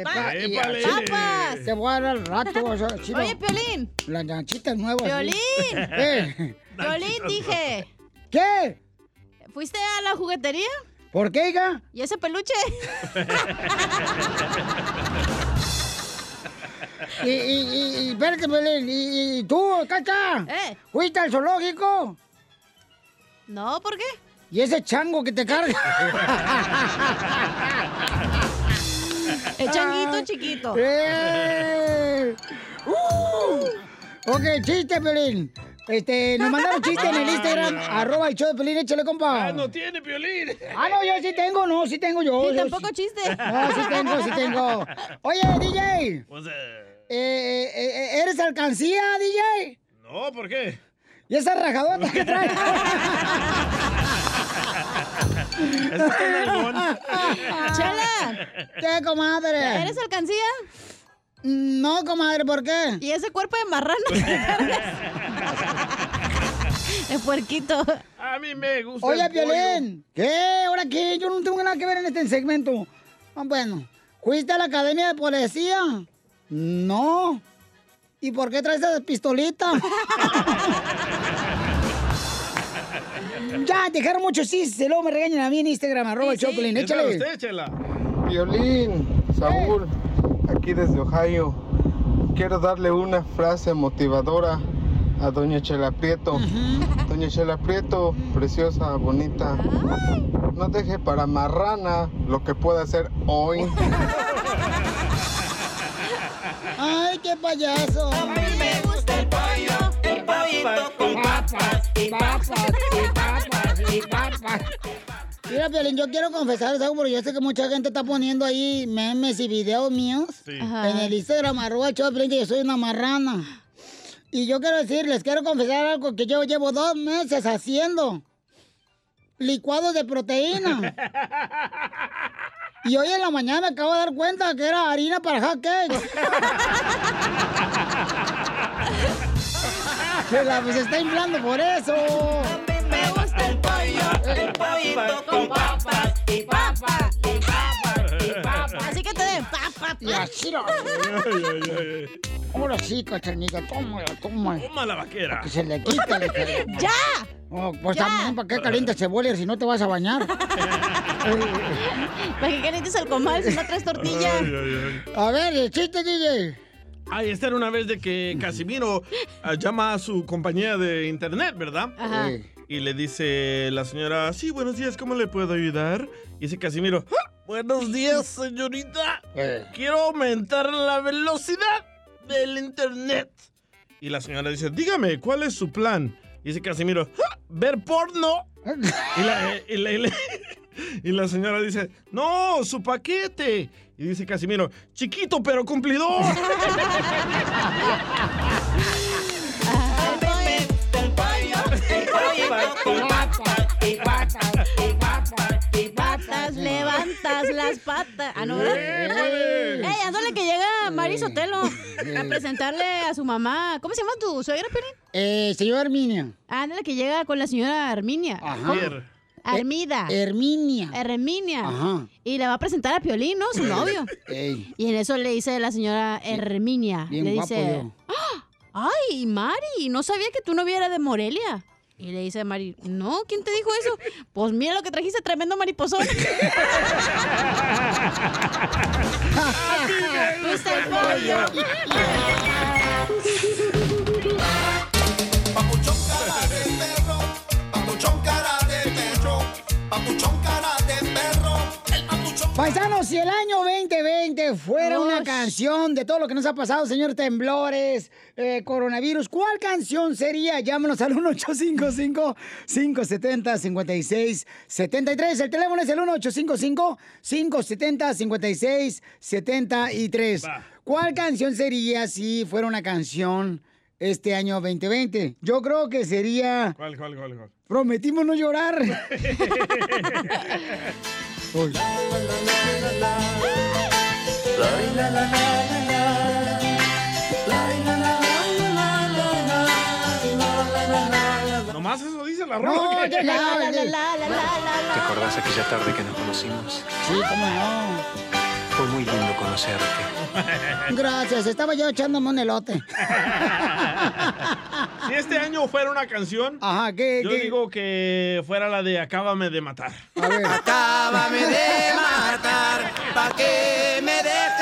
C: pa,
A: y
C: pa, pa- y
A: y-
C: papas.
A: Te voy a dar al rato. o sea, chido.
C: Oye, Piolín.
A: Las nachitas nuevas.
C: Piolín.
A: ¿Eh?
C: Piolín, dije.
A: ¿Qué?
C: ¿Fuiste a la juguetería?
A: ¿Por qué, hija?
C: ¿Y ese peluche?
A: Y, y, y, y espérate, Pelín. ¿Y, y tú, Cacha?
C: ¿Eh?
A: ¿Fuiste al zoológico?
C: No, ¿por qué?
A: ¿Y ese chango que te carga?
C: El changuito chiquito.
A: ¡Eh! ¡Uh! Ok, chiste, Pelín. Este, nos mandaron chiste en el Instagram, arroba el show de Pelín, échale, compa.
B: Ah, no tiene violín.
A: Ah, no, yo sí tengo, no, sí tengo yo.
C: Y
A: yo
C: tampoco
A: sí-
C: chiste.
A: No, sí tengo, sí tengo. Oye, DJ,
B: Pues, eh,
A: eh, eh, ¿eres alcancía, DJ?
B: no, ¿por qué?
A: ¿Y esa rajadota que traes?
B: Eso está en.
C: Chela.
A: ¿Qué, comadre?
C: ¿Eres alcancía?
A: No, comadre, ¿por qué?
C: ¿Y ese cuerpo de marrana? El puerquito.
B: A mí me gusta pollo.
A: Piolín, ¿qué? ¿Ahora qué? Yo no tengo nada que ver en este segmento. Ah, bueno, ¿fuiste a la academia de policía? No. ¿Y por qué traes esa pistolita? Ya, dejaron mucho sí, se luego me regañan a mí en Instagram, arroba el
B: Sí,
A: Choplin,
B: ¿qué tal
A: échale.
B: usted, Chela?
O: Violín, Saúl, aquí desde Ohio. Quiero darle una frase motivadora a Doña Chela Prieto. Doña Chela Prieto, preciosa, bonita. No deje para marrana lo que pueda hacer hoy.
A: Ay, qué payaso. A mí me gusta el pollo, el pollito con papas, y papas, y papas, y papas. Mira, Piolín, yo quiero confesar algo porque yo sé que mucha gente está poniendo ahí memes y videos míos en el Instagram, arroba el show yo soy una marrana. Y yo quiero decir, les quiero confesar algo que yo llevo dos meses haciendo. Licuados de proteína. Y hoy en la mañana me acabo de dar cuenta que era harina para hot cakes. Se la pues, está inflando por eso.
C: Me gusta el pollo, el pollito con papas y papas y papas y papas. Así que te den papas.
A: Y así lo- Ahora sí, cachanilla, tómala, tómala.
B: Toma la vaquera.
A: Que se le quita el
C: ¡Ya!
A: Oh, pues
C: Ya.
A: también, ¿para qué calientas cebolla si no te vas a bañar?
C: ¿Para qué calientes el comal si no traes tortilla?
B: Ay, ay, ay.
A: A ver, el chiste, DJ.
B: Ay, esta era una vez de que Casimiro ah, llama a su compañía de internet, ¿verdad?
C: Ajá.
B: Y le dice la señora, sí, buenos días, ¿cómo le puedo ayudar? Y dice Casimiro, "Ah, buenos días, señorita.
A: Eh.
B: Quiero aumentar la velocidad del internet. Y la señora dice, dígame, ¿cuál es su plan? Y dice Casimiro, "Ah, ver porno. Y la, eh, y la- y la- y la señora dice, no, su paquete. Y dice Casimiro, chiquito pero cumplidor.
C: Levantas las patas. Ah, no, ¿verdad?
A: ¡Eh!
C: Ey, ándale que llega Mari Sotelo a presentarle a su mamá. ¿Cómo se llama tu suegra, Pelín?
A: Eh, señor Herminia.
C: Ándale que llega con la señora Arminia.
A: Ajá.
B: Pierre.
C: Armida.
A: Herminia.
C: Herminia.
A: Ajá.
C: Y le va a presentar a Piolín, ¿no? Su novio.
A: Ey,
C: Y en eso le dice la señora Herminia.
A: bien
C: le
A: guapo
C: dice,
A: yo.
C: "Ah, ay, Mari, no sabía que tu novia era de Morelia. Y le dice a Mari, no, ¿quién te dijo eso? Pues mira lo que trajiste, tremendo mariposón.
D: papuchón cara de perro, el papuchón.
A: Paisanos, si el año 2020 fuera una canción de todo lo que nos ha pasado, señor temblores, eh, coronavirus, ¿cuál canción sería? Llámanos al 1-855-570-5673. El teléfono es el 1-855-570-5673.
B: Va.
A: ¿Cuál canción sería si fuera una canción este año 2020? Yo creo que sería
B: ¿Cuál, cuál, cuál, cuál?
A: Prometimos no llorar. Uy.
B: Nomás eso dice la
A: No,
B: rola.
A: ya,
C: La, la,
A: ya,
C: la, la, la, la, la.
P: ¿Te acordás aquella tarde que nos conocimos?
A: Sí, cómo no.
P: Fue muy lindo conocerte.
A: Gracias, estaba yo echándome un elote.
B: Si este año fuera una canción,
A: Ajá, ¿qué?
B: yo
A: qué?
B: digo que fuera la de Acábame de matar.
A: A ver.
G: Acábame de matar, ¿pa' qué me
A: no,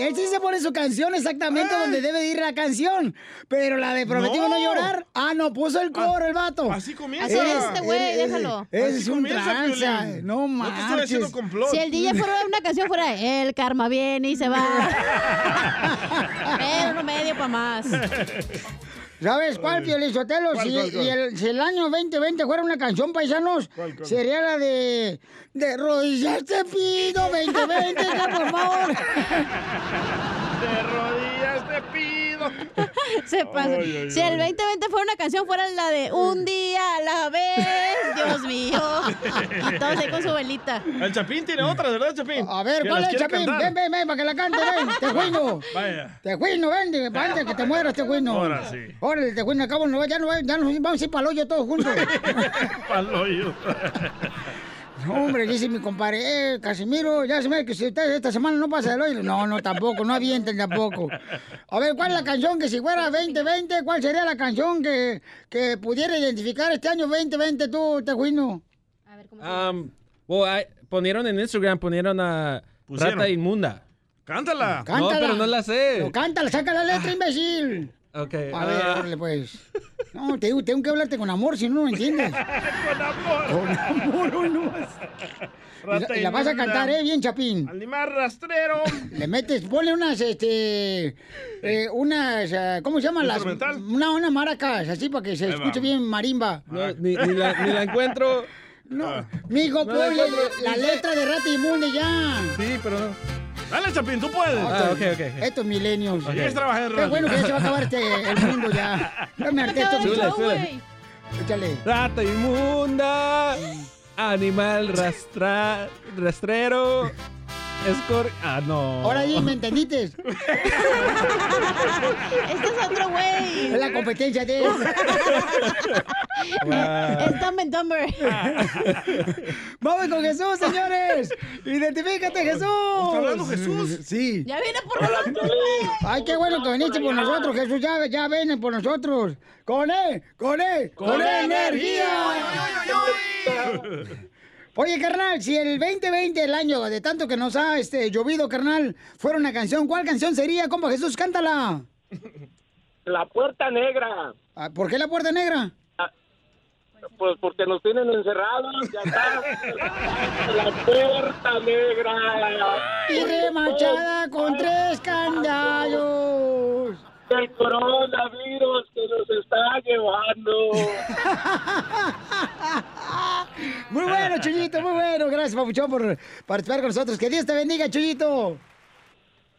A: sí, él sí se pone su canción exactamente donde debe de ir la canción. Pero la de Prometimos no,
B: No.
A: llorar, ah, no, puso el coro el vato.
B: Así comienza.
C: Así es este güey, déjalo.
A: Es un tranza. No
B: No te estoy haciendo
A: marches.
B: complot.
C: Si el DJ fuera una canción fuera El karma viene y se va. Pero uno medio para más.
A: ¿Sabes cuál, Piolín Sotelo?
B: ¿Cuál,
A: Si,
B: cuál, cuál?
A: y el, si el año 2020 fuera una canción, paisanos, sería la de... De rodillas te pido 2020, que por favor.
B: De rodillas te pido.
C: Se pasa.
B: Ay, ay,
C: si
B: ay.
C: el 2020 fuera una canción, fuera la de Un día a la vez, Dios mío. Y todos ahí con su velita.
B: El Chapín tiene otra, ¿verdad, Chapín?
A: A ver, ¿cuál es,
B: quiere
A: Chapín?
B: cantar.
A: Ven, ven, ven, para que la cante, ven. Te juino.
B: Vaya.
A: Te juino, ven, antes que te mueras, te juino.
B: Ahora sí.
A: Órale, te juino, acabo, no, ya, no, ya nos vamos a ir para el hoyo todos juntos.
B: Pa'l hoyo.
A: No, hombre, dice mi compadre, eh, Casimiro, ya se me que si usted esta semana no pasa del hoyo. No, no, tampoco, no avienten tampoco. A ver, ¿cuál es la canción que si fuera 2020, cuál sería la canción que, que pudiera identificar este año 2020 tú, Tejuino?
Q: Um, well, I- ponieron en Instagram, ponieron a
B: Pusieron.
Q: Rata Inmunda.
B: Cántala.
A: Cántala.
Q: No, pero no la sé.
A: Pero cántala, saca la letra, imbécil.
Q: Ok.
A: A ver,
Q: ah,
A: órale, pues. No, te digo, tengo que hablarte con amor, si no, no me entiendes.
B: Con amor.
A: Con amor, hoy no vas. Y la,
B: Rata
A: y la vas a cantar, ¿eh? Bien, Chapín.
B: Animal rastrero.
A: Le metes, ponle unas, este, eh, unas, ah, ¿cómo se llaman las?
B: ¿Instrumental?
A: Una, unas maracas, así para que se escuche bien marimba.
Q: no, ni, ni la, ni la encuentro.
A: No,
B: Ah.
A: mijo,
Q: No la
A: ponle la letra de Rata Inmunda y ya.
Q: Sí, pero no.
B: Dale, Chapín, tú puedes.
A: Ah, ok, ok. Estos milenios.
B: Ok. ¿Quieres trabajar en
A: Qué
B: radio?
A: bueno que ya se va a acabar este, el mundo ya. Ya me harté milenios.
Q: súbele.
A: Échale.
Q: Rata inmunda. Animal rastra, rastrero. Escor... Ah, no.
A: Ahora sí, ¿me entendiste?
C: Este es otro güey.
A: Es la competencia de él.
C: Es Dumb and Dumber.
A: Vamos con Jesús, señores. Identifícate, Jesús.
B: ¿Está hablando Jesús?
A: Sí.
C: Ya viene por nosotros.
A: Ay, qué bueno que viniste por nosotros, Jesús. Ya, ya viene por nosotros. Con él, con él, con, él, energía. Oye, carnal, si el 2020, el año de tanto que nos ha este, llovido, carnal, fuera una canción, ¿cuál canción sería? Compa Jesús, cántala.
R: La puerta negra.
A: Ah, ¿Por qué la puerta negra?
R: Pues porque nos tienen encerrados, ya está. La puerta negra.
A: Y remachada con tres candallos.
R: El coronavirus que nos está llevando.
A: Muy bueno, Chuyito, muy bueno. Gracias, Papuchón, por participar con nosotros. Que Dios te bendiga, Chuyito.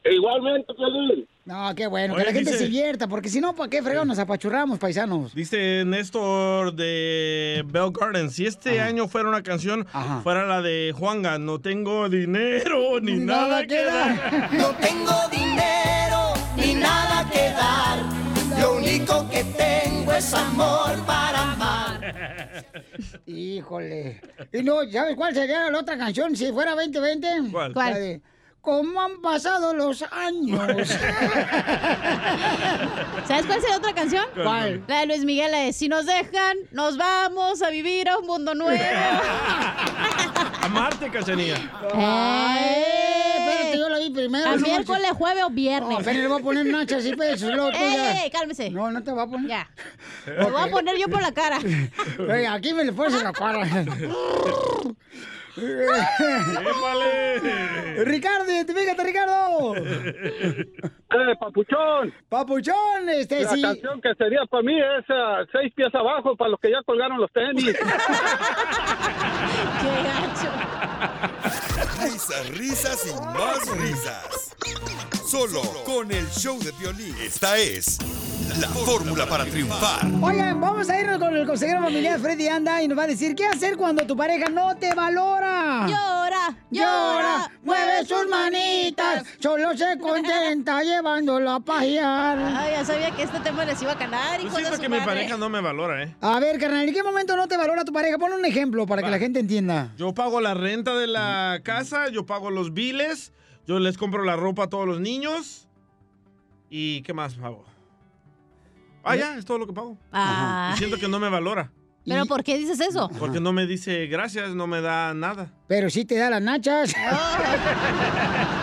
R: Igualmente, Piolín.
A: No, qué bueno, que la gente
B: dice-
A: se divierta, porque si no, ¿para qué fregón nos apachurramos, paisanos?
B: Dice Néstor de Bell Garden, si este año fuera una canción, fuera la de Juanga, no tengo dinero ni nada, que dar.
G: No tengo dinero ni nada que dar. Lo único que tengo es amor para amar.
A: Híjole. Y no, ¿sabes cuál sería la otra canción si fuera 2020?
G: ¿Cuál?
A: La de, ¿Cómo han pasado los años?
C: ¿Sabes cuál sería otra canción?
A: ¿Cuál?
C: La de Luis Miguel, la de Si nos dejan, nos vamos a vivir a un mundo nuevo.
B: Amarte, Cachanilla.
A: Yo la vi primero.
C: A
A: no
C: miércoles, jueves o viernes.
A: No, apenas le voy a poner nachas y pesos. Tú ya.
C: ¡Ey, cálmese!
A: No, no te va a poner.
C: Ya. Lo voy a poner yo por la cara.
A: Oye, aquí me le pones en la cara. Ricardo, identifícate, Ricardo.
R: Eh, papuchón.
A: Papuchón, este
R: La
A: sí.
R: canción que sería para mí es ah, seis pies abajo para los que ya colgaron los tenis.
D: Risas, risas y más risas. Solo con el show de violín. Esta es la fórmula para triunfar.
A: Oigan, vamos a irnos con el consejero familiar Freddy Anda y nos va a decir qué hacer cuando tu pareja no te valora.
C: Llora,
A: llora, mueve sus manitas, solo se contenta llevándolo a pajear.
C: Ay, ya sabía que este tema les iba a ganar,
B: Yo siento que mi pareja no me valora, ¿eh?
A: A ver, carnal, ¿en qué momento no te valora tu pareja? Pon un ejemplo para que la gente entienda.
B: Yo pago la renta de la casa, yo pago los biles, yo les compro la ropa a todos los niños. ¿Y qué más pago? Ah, ya, es todo lo que pago.
C: Ah.
B: Y siento que no me valora.
C: ¿Pero por qué dices eso?
B: Porque no me dice gracias, no me da nada.
A: Pero sí te da las nachas.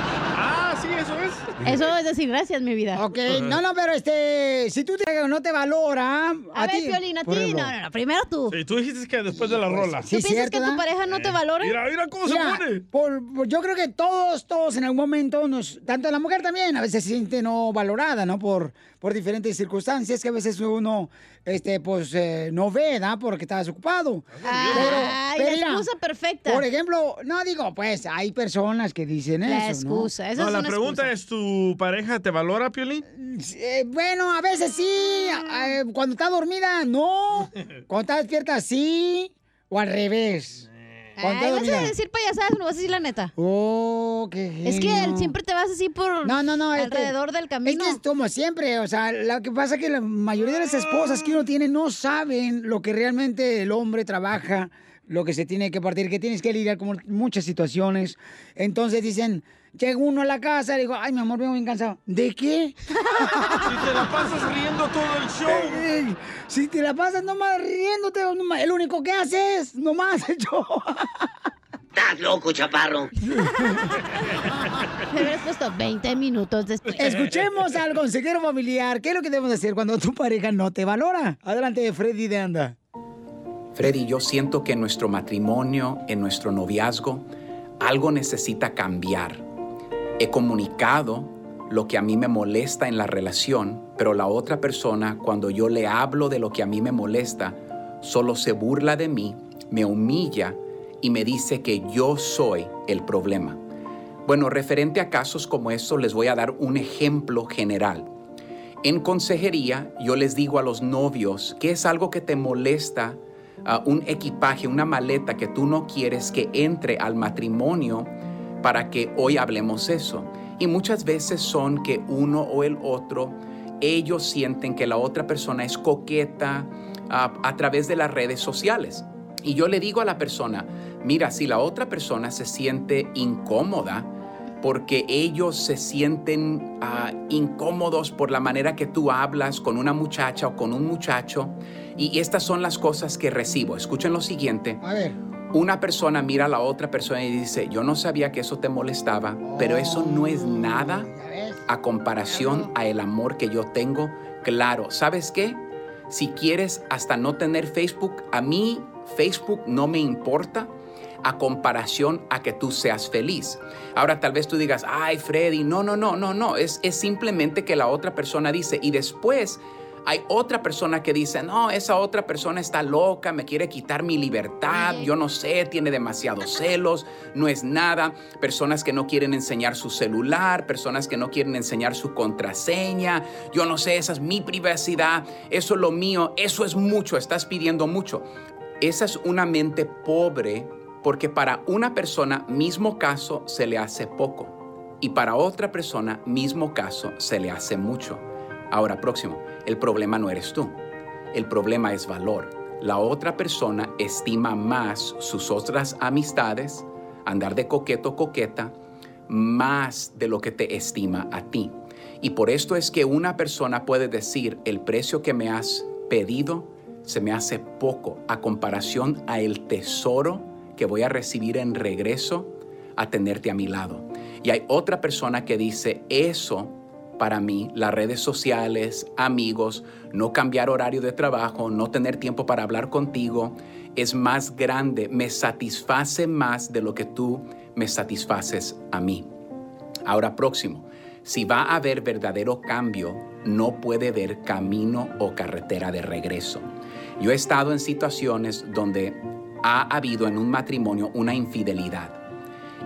B: Ah, sí, eso es.
C: Eso es decir gracias, mi vida.
A: Ok, no, no, pero este, si tú te, no te valora.
C: A, ver, Piolín, a ti. No, no, no, primero tú.
B: Sí, tú dijiste que después de la rola.
C: ¿Tú piensas que tu pareja no te valora?
B: Mira, mira cómo se pone.
A: por- por- yo creo que todos, todos en algún momento, nos, tanto la mujer también, a veces se siente no valorada, ¿no? Por, por diferentes circunstancias que a veces uno, este, pues, eh, no ve, ¿no? Porque estás ocupado.
C: Ay, la
A: mira,
C: excusa perfecta.
A: Por ejemplo, no digo, pues, hay personas que dicen
C: La
A: eso,
C: excusa,
A: ¿no?
C: esa
B: No,
C: es
B: la
C: una
B: pregunta es, ¿tu pareja te valora, Piolín?
A: Eh, bueno, a veces sí. eh, cuando está dormida, no. Cuando está despierta, sí. O al revés. Cuando
C: Ay, vas a decir payasadas, no vas a decir la neta.
A: Oh, qué
C: Es que él siempre te vas así por
A: No, no, no. este-
C: alrededor del camino.
A: Es que es como siempre, o sea, lo que pasa es que la mayoría de las esposas que uno tiene no saben lo que realmente el hombre trabaja, lo que se tiene que partir, que tienes que lidiar con muchas situaciones. Entonces dicen, llega uno a la casa y digo, ay, mi amor, vengo bien cansado. ¿De qué?
B: Si te la pasas riendo todo el show.
A: Ey, si te la pasas nomás riéndote, nomás- el único que haces, nomás yo.
G: Estás loco, chaparro.
C: Me hubieras puesto 20 minutos después.
A: Escuchemos al consejero familiar. ¿Qué es lo que debemos hacer cuando tu pareja no te valora? Adelante, Freddy de Anda.
S: Freddy, yo siento que en nuestro matrimonio, en nuestro noviazgo, algo necesita cambiar. He comunicado lo que a mí me molesta en la relación, pero la otra persona, cuando yo le hablo de lo que a mí me molesta, solo se burla de mí, me humilla y me dice que yo soy el problema. Bueno, referente a casos como estos, les voy a dar un ejemplo general. En consejería, yo les digo a los novios que es algo que te molesta, ah, un equipaje, una maleta que tú no quieres que entre al matrimonio para que hoy hablemos eso. Y muchas veces son que uno o el otro, ellos sienten que la otra persona es coqueta ah, a través de las redes sociales. Y yo le digo a la persona, mira, si la otra persona se siente incómoda, porque ellos se sienten ah, incómodos por la manera que tú hablas con una muchacha o con un muchacho. Y estas son las cosas que recibo. Escuchen lo siguiente.
A: A ver.
S: Una persona mira a la otra persona y dice, yo no sabía que eso te molestaba, pero eso no es nada a comparación a el amor que yo tengo. Claro, ¿sabes qué? Si quieres hasta no tener Facebook, a mí Facebook no me importa a comparación a que tú seas feliz. Ahora tal vez tú digas, ay Freddy, no, no, no, no, no, es, es simplemente que la otra persona dice y después hay otra persona que dice, no, esa otra persona está loca, me quiere quitar mi libertad, yo no sé, tiene demasiados celos, no es nada. Personas que no quieren enseñar su celular, personas que no quieren enseñar su contraseña, yo no sé, esa es mi privacidad, eso es lo mío, eso es mucho, estás pidiendo mucho. Esa es una mente pobre porque para una persona mismo caso se le hace poco y para otra persona mismo caso se le hace mucho. Ahora, próximo, el problema no eres tú, el problema es valor. La otra persona estima más sus otras amistades, andar de coqueto coqueta, más de lo que te estima a ti. Y por esto es que una persona puede decir, el precio que me has pedido se me hace poco a comparación a el tesoro que voy a recibir en regreso a tenerte a mi lado. Y hay otra persona que dice, eso para mí, las redes sociales, amigos, no cambiar horario de trabajo, no tener tiempo para hablar contigo, es más grande, me satisface más de lo que tú me satisfaces a mí. Ahora próximo, si va a haber verdadero cambio, no puede haber camino o carretera de regreso. Yo he estado en situaciones donde ha habido en un matrimonio una infidelidad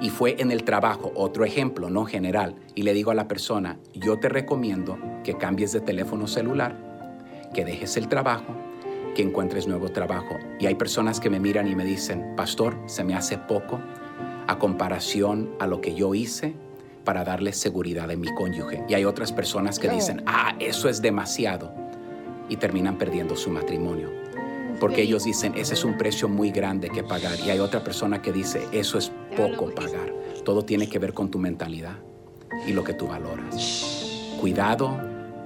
S: y fue en el trabajo, otro ejemplo, no general, y le digo a la persona, yo te recomiendo que cambies de teléfono celular, que dejes el trabajo, que encuentres nuevo trabajo. Y hay personas que me miran y me dicen, pastor, se me hace poco a comparación a lo que yo hice para darle seguridad a mi cónyuge. Y hay otras personas que dicen, ah, eso es demasiado, y terminan perdiendo su matrimonio porque ellos dicen, ese es un precio muy grande que pagar. Y hay otra persona que dice, eso es poco pagar. Todo tiene que ver con tu mentalidad y lo que tú valoras. Cuidado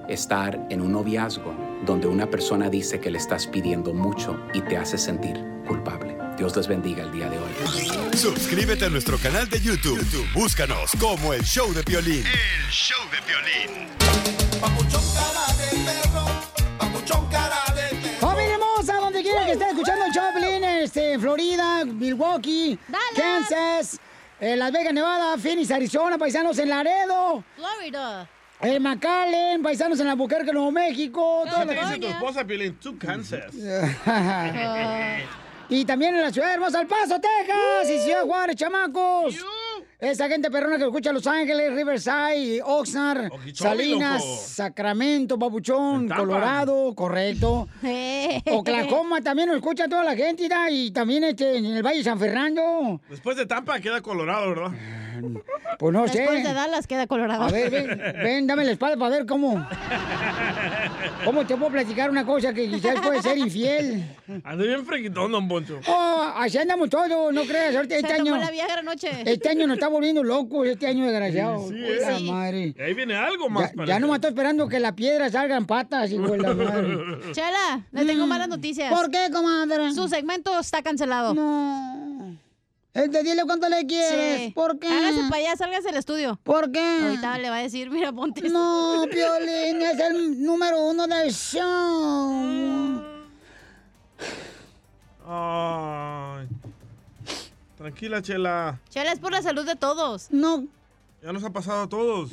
S: estar en un noviazgo donde una persona dice que le estás pidiendo mucho y te hace sentir culpable. Dios les bendiga el día de hoy.
D: Suscríbete a nuestro canal de YouTube. YouTube, Búscanos como el show de violín.
G: El show de violín.
A: ¡Familia este, Florida, Milwaukee, Kansas, eh, Las Vegas, Nevada, Phoenix, Arizona, paisanos en Laredo,
C: Florida.
A: el McAllen, paisanos en Albuquerque, Nuevo México, toda
B: ¿Qué
A: la
B: dice tu esposa, Piolín? Tú Kansas.
A: Y también en la ciudad hermosa, El Paso, Texas, y Ciudad Juárez, chamacos. Esa gente perrona que escucha Los Ángeles, Riverside, Oxnard, Salinas,
G: loco.
A: Sacramento, Papuchón. Colorado, correcto. Oklahoma también lo escucha toda la gente, ¿da? y también este, en el Valle de San Fernando.
B: Después de Tampa queda Colorado, ¿verdad?
A: Pues no sé.
C: Después de Dallas queda Colorado.
A: A ver, ven, ven, dame la espalda para ver cómo. ¿Cómo te puedo platicar una cosa que quizás puede ser infiel?
B: Ando bien freguitón, don Poncho.
A: Oh, así andamos todos, no creas. Ahorita este
C: Se
A: año.
C: la vieja anoche.
A: Este año nos está volviendo locos, este año desgraciado.
B: Sí,
A: La
B: sí.
A: madre.
B: Y ahí viene algo más.
A: Ya, ya no me estoy esperando que la piedra salga en patas, hijo de la madre.
C: Chela, le tengo malas noticias.
A: ¿Por qué, comadre?
C: Su segmento está cancelado.
A: No. Este, dile cuánto le quieres.
C: Sí.
A: ¿Por qué?
C: Hágase para allá, sálgase del estudio.
A: ¿Por qué?
C: Ahorita le va a decir, mira, ponte.
A: No, Piolín, es el número uno del show.
B: Ay. Tranquila, Chela.
C: Chela, es por la salud de todos.
A: No.
B: Ya nos ha pasado a todos.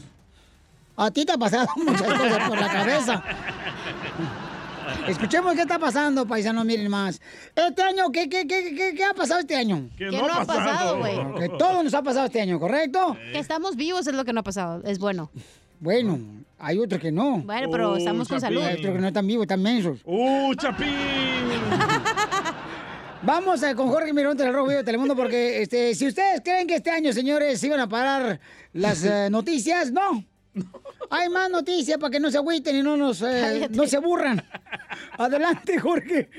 A: A ti te ha pasado muchas cosas por la cabeza. Escuchemos qué está pasando, paisanos, miren más. Este año, ¿qué, qué, qué, qué, qué ha pasado este año?
C: Que no no ha pasado. güey.
A: Que todo nos ha pasado este año, ¿correcto?
C: Que estamos vivos es lo que no ha pasado. Es bueno.
A: Bueno, hay otros que no.
C: Bueno, pero estamos con salud.
A: Hay otros que no están vivos, están mensos.
B: ¡Uh, Chapín!
A: Vamos a, con Jorge Mirón del Rojo Vivo de Telemundo porque este, si ustedes creen que este año, señores, iban a parar las eh, noticias, no. Hay más noticias para que no se agüiten y no nos eh, no se aburran. Adelante, Jorge.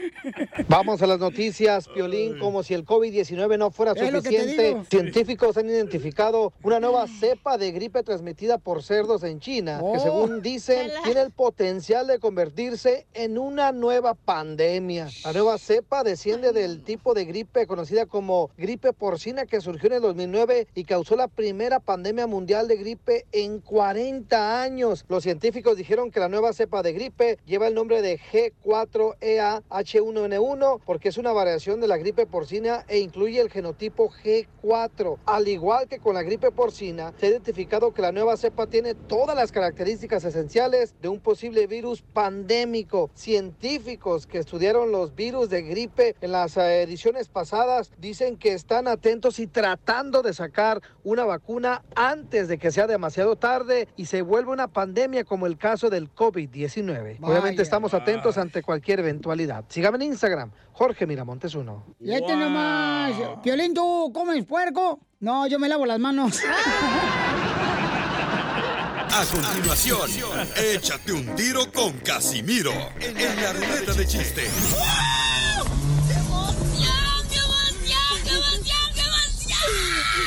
E: Vamos a las noticias, Piolín, como si el COVID-19 no fuera suficiente. Científicos han identificado una nueva cepa de gripe transmitida por cerdos en China, que
A: Oh.
E: según dicen tiene el potencial de convertirse en una nueva pandemia. La nueva cepa desciende del tipo de gripe conocida como gripe porcina que surgió en el 2009 y causó la primera pandemia mundial de gripe en 40 años. Los científicos dijeron que la nueva cepa de gripe lleva el nombre de E G4EA-H1N1 porque es una variación de la gripe porcina e incluye el genotipo G4. Al igual que con la gripe porcina, se ha identificado que la nueva cepa tiene todas las características esenciales de un posible virus pandémico. Científicos que estudiaron los virus de gripe en las eh, ediciones pasadas dicen que están atentos y tratando de sacar una vacuna antes de que sea demasiado tarde y se vuelva una pandemia como el caso del COVID-19. Obviamente
A: Vaya.
E: estamos atentos ante cualquier eventualidad. Sígame en Instagram, Jorge Miramontes 1.
A: Y este nomás. Piolín, ¿tú comes puerco? No, yo me lavo las manos.
D: A continuación, échate un tiro con Casimiro en la ruleta de chiste.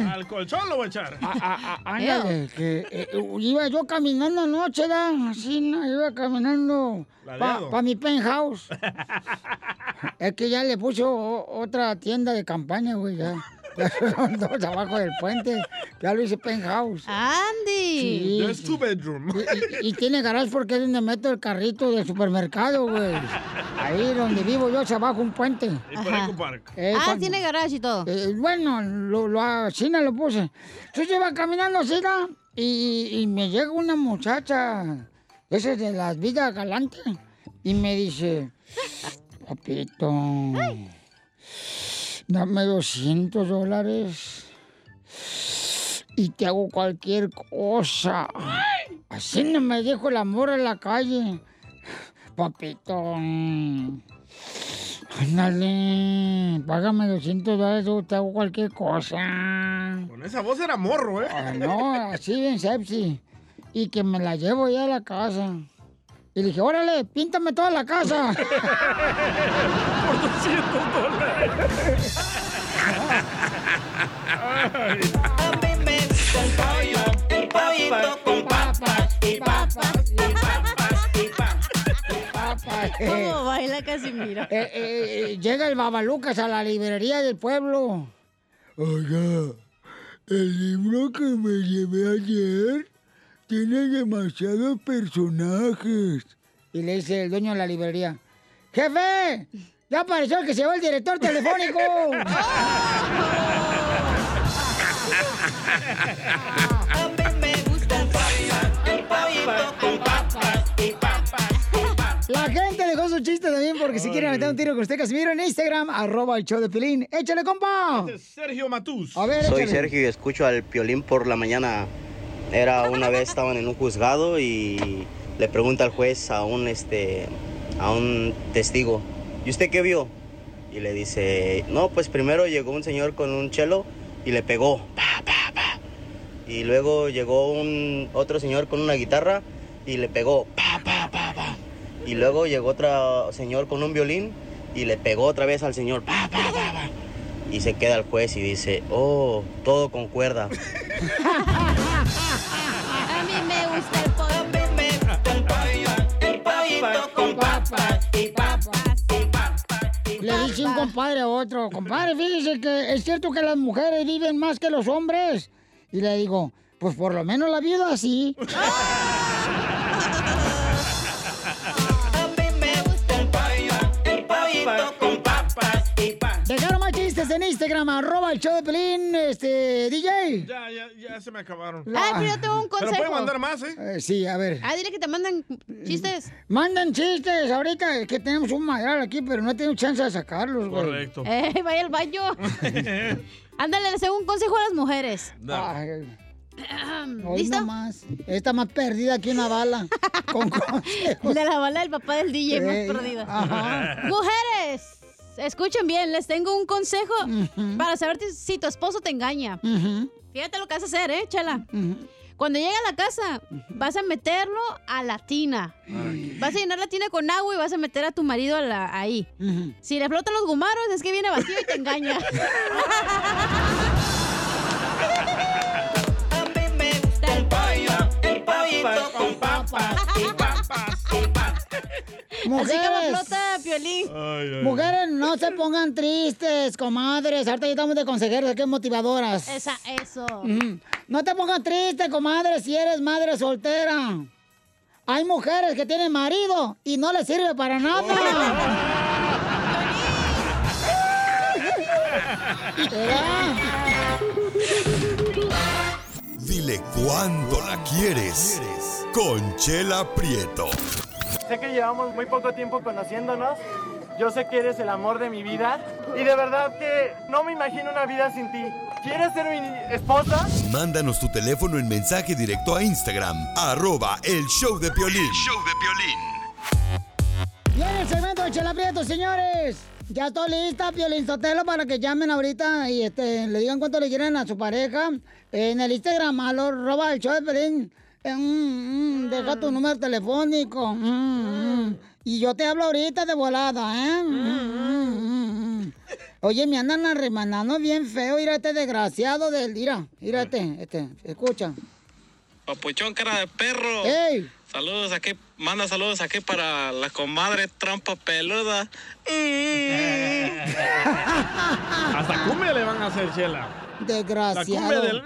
B: Al colchón lo voy a echar.
A: Ándale, que eh, iba yo caminando anoche, ¿da? Así, ¿no? iba caminando para
B: Ladeado.
A: mi penthouse. es que ya le puso o- otra tienda de campaña, güey, ya. Son dos abajo del puente. Ya lo hice penthouse.
C: ¡Andy!
B: There's two bedroom.
A: Y, y- y tiene garage porque es donde meto el carrito del supermercado, güey. Ahí donde vivo yo, se abajo un puente.
B: Eco Park.
A: Eh,
C: ah,
A: cuando-
C: tiene garage y todo.
A: eh, bueno, lo, lo, así no lo puse. Entonces yo iba caminando así, ¿no? y, y me llega una muchacha, esa es de las vidas galantes, y me dice, papito, dame 200 dólares y te hago cualquier cosa. Así no me dijo el amor en la calle. Papito, ándale, págame 200 dólares o te hago cualquier cosa.
B: Con esa voz era morro, ¿eh?
A: Ah, no, así bien sepsi. Y que me la llevo ya a la casa. Y le dije, órale, píntame toda la casa.
B: Por 200 dólares.
G: A mí me gusta el pollo, el pollito con papas y papas y papas y papas.
C: ¿Cómo baila Casimiro?
A: Eh, eh, eh, llega el Babalucas a la librería del pueblo. Oiga, el libro que me llevé ayer tiene demasiados personajes. Y le dice el dueño de la librería, ¡Jefe! ¡Ya apareció el que se va el director telefónico!
G: A mí me gusta el.
A: La gente dejó su chiste también porque si quieren meter un tiro con usted, Casimiro, en Instagram, arroba el show de Pilín. ¡Échale, compa!
B: Sergio Matús.
A: A ver,
T: Soy
A: échale.
T: Sergio y escucho al Piolín por la mañana. Era una vez estaban en un juzgado y le pregunta al juez a un este a un testigo, ¿y usted qué vio? Y le dice, "No, pues primero llegó un señor con un chelo y le pegó, pa pa pa. Y luego llegó un otro señor con una guitarra y le pegó, pa pa pa pa. Y luego llegó otro señor con un violín y le pegó otra vez al señor, pa pa pa. Y se queda el juez y dice, oh, todo concuerda.
C: el
G: pollito con papas y papas y papas.
A: Le dice un compadre a otro, compadre, fíjese que es cierto que las mujeres viven más que los hombres. Y le digo, pues por lo menos la vida sí. Dejaron más chistes en Instagram, arroba el show de Pelín, este, DJ.
B: Ya, ya, ya se me acabaron.
C: Ay, pero yo tengo un
B: Pero
C: consejo.
B: pueden mandar más, ¿eh?
A: Eh, sí, a ver.
C: Ah, dile que te mandan chistes.
A: Mandan chistes ahorita, es que tenemos un madral aquí, pero no tengo chance de sacarlos, güey.
B: Correcto.
C: Eh, vaya al baño. Ándale, les tengo un consejo a las mujeres.
A: Ay, hoy
C: ¿Listo?
A: nomás. Está más perdida que una bala. Con consejos.
C: De la bala del papá del DJ más
A: Ey,
C: perdida.
A: ajá.
C: Mujeres, escuchen bien, les tengo un consejo para saber si- tu esposo te engaña. Fíjate lo que vas a hacer, ¿eh, Chela? Cuando llegue a la casa, vas a meterlo a la tina. Vas a llenar la tina con agua y vas a meter a tu marido a la- ahí. Si le flotan los gumaros, es que viene vacío y te engaña. Así como
A: Mujeres.
C: flota Piolín.
A: Mujeres, no se pongan tristes, comadres. Ahorita ya estamos de consejeros, aquí motivadoras.
C: Esa, eso.
A: No te pongas triste, comadre, si eres madre soltera. Hay mujeres que tienen marido y no les sirve para nada.
D: Dile cuándo la quieres. Conchela Prieto.
J: Sé que llevamos muy poco tiempo conociéndonos. Yo sé que eres el amor de mi vida. Y de verdad que no me imagino una vida sin ti. ¿Quieres ser mi esposa?
D: Mándanos tu teléfono en mensaje directo a Instagram, arroba el show de Piolín. show de
A: Viene el segmento de Chela señores. Ya estoy lista, Piolín Sotelo, para que llamen ahorita y este, le digan cuánto le quieren a su pareja. En el Instagram, a lo roba el show de Piolín. Mm, mm, deja tu número telefónico. Mm, mm. Y yo te hablo ahorita de volada, ¿eh? Mm, mm, mm, mm. Oye, me andan arremanando bien feo, mira este desgraciado del... Mira, mira este, este, escucha.
H: Papuchón, cara de perro.
A: ¡Ey!
H: Saludos aquí, manda saludos aquí para la comadre trampa peluda.
B: Hasta cumbia le van a hacer, Chela.
A: Desgraciado.
B: La del...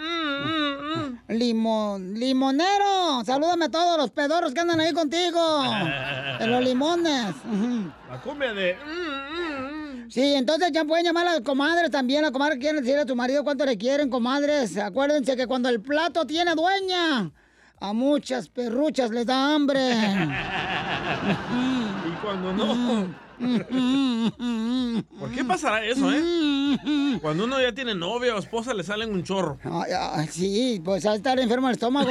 A: Limón, limonero, salúdame a todos los pedorros que andan ahí contigo. De los limones.
B: La cumbia de...
A: Sí, entonces ya pueden llamar a las comadres también. Las comadres quieren decirle a tu marido cuánto le quieren, comadres. Acuérdense que cuando el plato tiene dueña, a muchas perruchas les da hambre.
B: Y cuando no... ¿Por qué pasará eso, eh? Cuando uno ya tiene novia o esposa le salen un chorro.
A: Ay, ay, sí, pues a estar enfermo el estómago.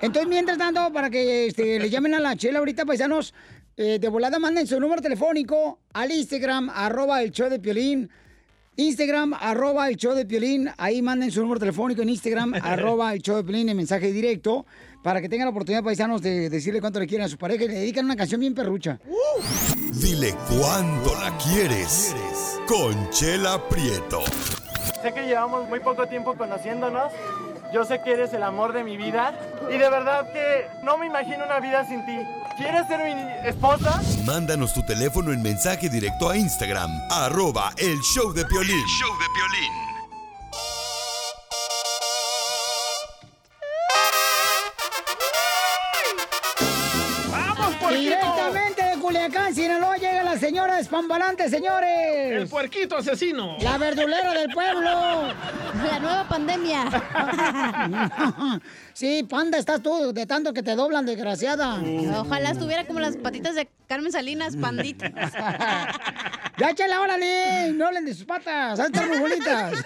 A: Entonces, mientras tanto, para que este, le llamen a la chela ahorita, paisanos, eh, de volada manden su número telefónico al Instagram, arroba el show de Piolín. Instagram, arroba el show de Piolín. Ahí manden su número telefónico en Instagram, arroba el show de Piolín en mensaje directo, para que tengan la oportunidad, paisanos, de decirle cuánto le quieren a su pareja y le dedican una canción bien perrucha.
D: Dile cuándo la quieres. Conchela Prieto.
J: Sé que llevamos muy poco tiempo conociéndonos. Yo sé que eres el amor de mi vida. Y de verdad que no me imagino una vida sin ti. ¿Quieres ser mi esposa?
D: Mándanos tu teléfono en mensaje directo a Instagram, arroba el show de Piolín. show de Piolín.
A: Culiacán, Sinaloa, llega la señora despambalante, señores.
B: El puerquito asesino.
A: La verdulera del pueblo.
C: La nueva pandemia.
A: sí, panda, estás tú, de tanto que te doblan, desgraciada.
C: Ojalá estuviera como las patitas de Carmen Salinas, panditas.
A: Ya échale, órale, no hablen de sus patas, estar muy bonitas.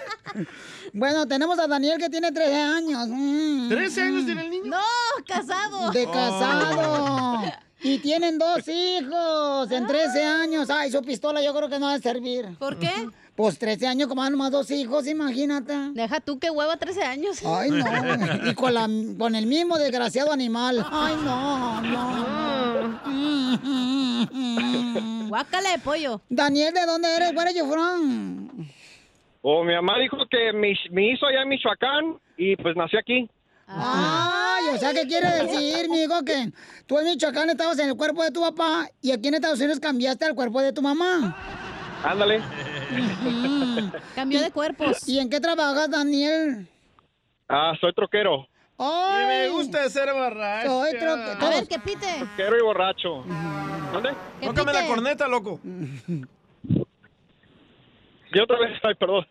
A: Bueno, tenemos a Daniel que tiene 13 años. Mm,
B: ¿13 años tiene el
A: niño?
C: No, casado.
A: De casado. Y tienen dos hijos en 13 años. Ay, su pistola yo creo que no va a servir.
C: ¿Por qué?
A: Pues 13 años como nomás dos hijos, imagínate.
C: Deja tú que hueva 13 años.
A: Ay, no. Y con, la, con el mismo desgraciado animal. Ay, no, no.
C: Guácala de pollo.
A: Daniel, ¿de dónde eres? Where are you from?
U: O mi mamá dijo que me, me hizo allá en Michoacán y pues nací aquí.
A: Ay, o sea, ¿qué quiere decir, mijo? Que tú en Michoacán estabas en el cuerpo de tu papá y aquí en Estados Unidos cambiaste al cuerpo de tu mamá.
U: Ándale.
C: Cambió de cuerpos.
A: ¿Y en qué trabajas, Daniel?
U: Ah, soy troquero.
A: ¡Ay!
B: me gusta ser borracho.
A: Soy troque-
C: A ver, que pite.
U: Troquero y borracho. ¿Dónde?
B: Tócame la corneta, loco.
U: Y otra vez, ay, perdón.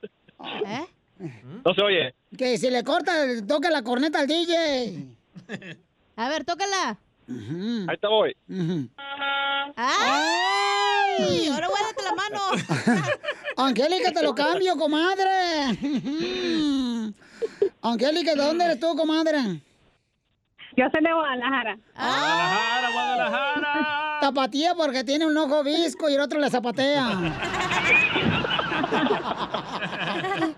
C: ¿Eh?
U: No se oye.
A: Que si le corta, toca la corneta al DJ.
C: A ver, tócala.
U: Ahí te voy.
C: ¡Ay! Ahora guárdate la mano.
A: Angélica, te lo cambio, comadre. Angélica, ¿de dónde eres tú, comadre?
M: Yo soy de Guadalajara.
B: Guadalajara, Guadalajara.
A: Tapatía porque tiene un ojo visco y el otro le zapatea.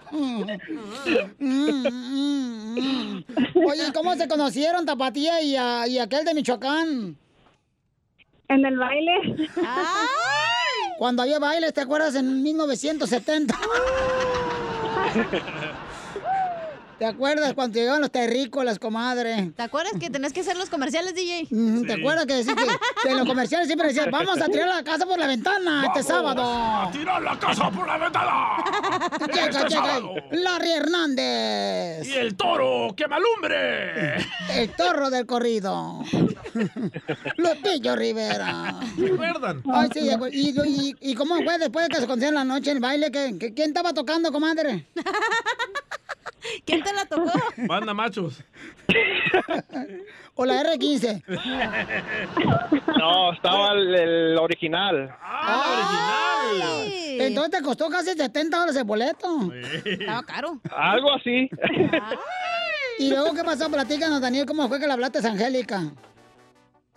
A: Oye, ¿y ¿cómo se conocieron Tapatía y, a- y aquel de Michoacán?
M: En el baile.
A: Cuando había bailes, ¿te acuerdas? En 1970. ¿Te acuerdas cuando llegaban los terrícolas, comadre?
C: ¿Te acuerdas que tenés que hacer los comerciales, DJ?
A: ¿Te acuerdas que decís que, que en los comerciales siempre decían, vamos a tirar la casa por la ventana este sábado?
B: ¡A tirar la casa por la ventana!
A: Llega,
B: Este.
A: Larry Hernández.
B: ¡Y el toro que me alumbre!
A: El torro del corrido. Lupillo Rivera.
B: ¿Se acuerdan?
A: Ay, sí, de acuerdo. ¿Y, y, y cómo fue después de que se conocieron la noche en el baile? ¿Qué, qué- quién estaba tocando, comadre?
C: ¿Quién te la tocó?
B: Banda machos.
A: ¿O la R15?
U: No, estaba el, el original.
B: ¡Ah, original!
A: Entonces te costó casi 70 dólares el boleto.
C: Estaba caro.
U: Algo así.
A: ¿Y luego qué pasó? Platícanos, Daniel, ¿cómo fue que le hablaste a Angélica?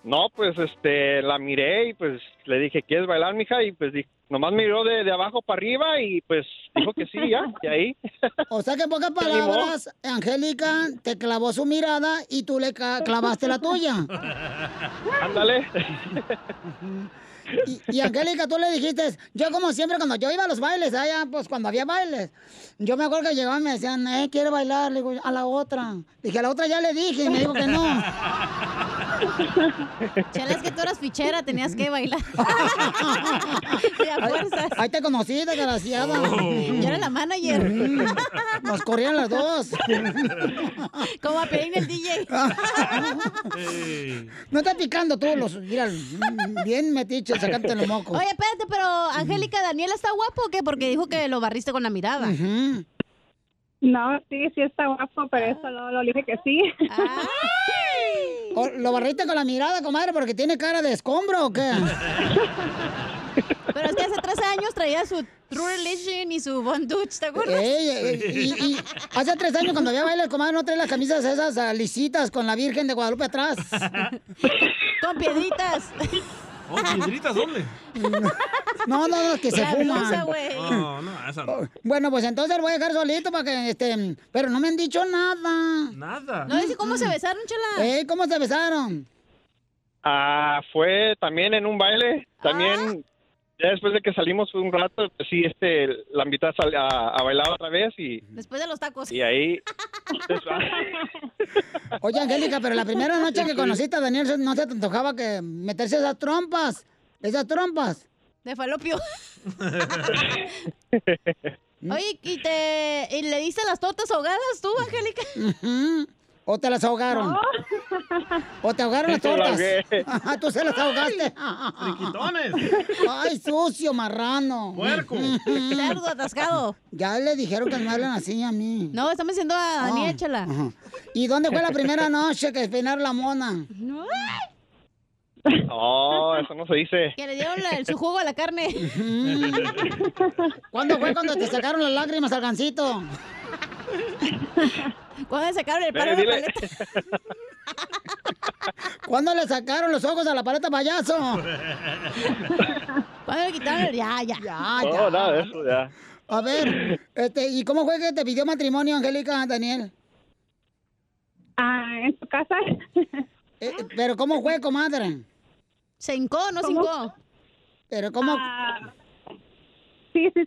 U: No, pues este, la miré y pues le dije, ¿quieres bailar, mija? Y pues nomás me miró de, de abajo para arriba y pues dijo que sí, ya, y ahí.
A: O sea que en pocas palabras, Angélica te clavó su mirada y tú le clavaste la tuya.
U: Ándale.
A: Y, y Angélica, tú le dijiste, yo como siempre cuando yo iba a los bailes, allá, pues cuando había bailes, yo me acuerdo que llegaban y me decían, eh, quiere bailar, le digo, a la otra. Dije, a la otra ya le dije, y me dijo que no.
C: Chela, es que tú eras fichera, tenías que bailar. De a fuerzas.
A: Ahí te conocí, desgraciada.
C: Yo era la manager.
A: Mm, Nos corrían las dos.
C: Como a pedir el DJ.
A: No estás picando tú los, mira, bien metiche, sacarte los mocos.
C: Oye, espérate, pero Angélica, ¿Daniela está guapo o qué? Porque dijo que lo barriste con la mirada.
M: No, sí, sí está guapo, pero eso no lo dije que sí.
A: ¿O ¿Lo barriste con la mirada, comadre, porque tiene cara de escombro o qué?
C: Pero es que hace 13 años traía su True Religion y su Bondage, ¿te acuerdas?
A: Ey, ey, y, y hace tres años cuando había baile, comadre, no trae las camisas esas ah, lisitas con la Virgen de Guadalupe atrás.
C: Con piedritas.
B: Oh, ¿piedritas dónde?
A: No, no, no, que se
C: La
A: fuma.
C: blusa, güey.
B: No, no, esa no.
A: Bueno, pues entonces lo voy a dejar solito para que, este, pero no me han dicho nada.
B: Nada.
C: No dice cómo se besaron, chela.
A: Ey, ¿cómo se besaron?
U: Ah, fue también en un baile, también ya después de que salimos un rato, pues sí, este, la invité a, sal- a, a bailar otra vez y,
C: Después de los tacos.
U: y ahí,
A: Oye, Angélica, pero la primera noche que conociste a Daniel, ¿no se te antojaba que meterse esas trompas? Esas trompas.
C: De falopio. Oye, ¿y, te, ¿y le diste las tortas ahogadas tú, Angélica?
A: ¿O te las ahogaron? ¿O te ahogaron las tortas? Tú se las ahogaste.
B: Friquitones.
A: Ay, sucio, marrano.
B: Puerco.
C: Cerdo atascado.
A: Ya le dijeron que no me hablan así a mí.
C: No, estamos diciendo a Daniel, chela.
A: Ajá. ¿Y dónde fue la primera noche que peinaron la mona?
U: oh, eso no se dice.
C: Que le dieron la- el- su jugo a la carne.
A: ¿Cuándo fue cuando te sacaron las lágrimas al gancito?
C: ¿Cuándo le sacaron el palo
U: Eh,
C: a la paleta?
A: ¿Cuándo le sacaron los ojos a la paleta payaso?
C: ¿Cuándo le quitaron el... Ya, ya.
A: Ya,
U: No,
A: ya.
U: nada de eso, ya.
A: A ver, este, ¿y cómo fue que te pidió matrimonio, Angélica, Daniel?
M: Ah, en tu casa.
A: Eh, pero ¿cómo fue, comadre?
C: ¿Se hincó o no se hincó?
A: Pero ¿cómo?
M: Ah, sí, sí.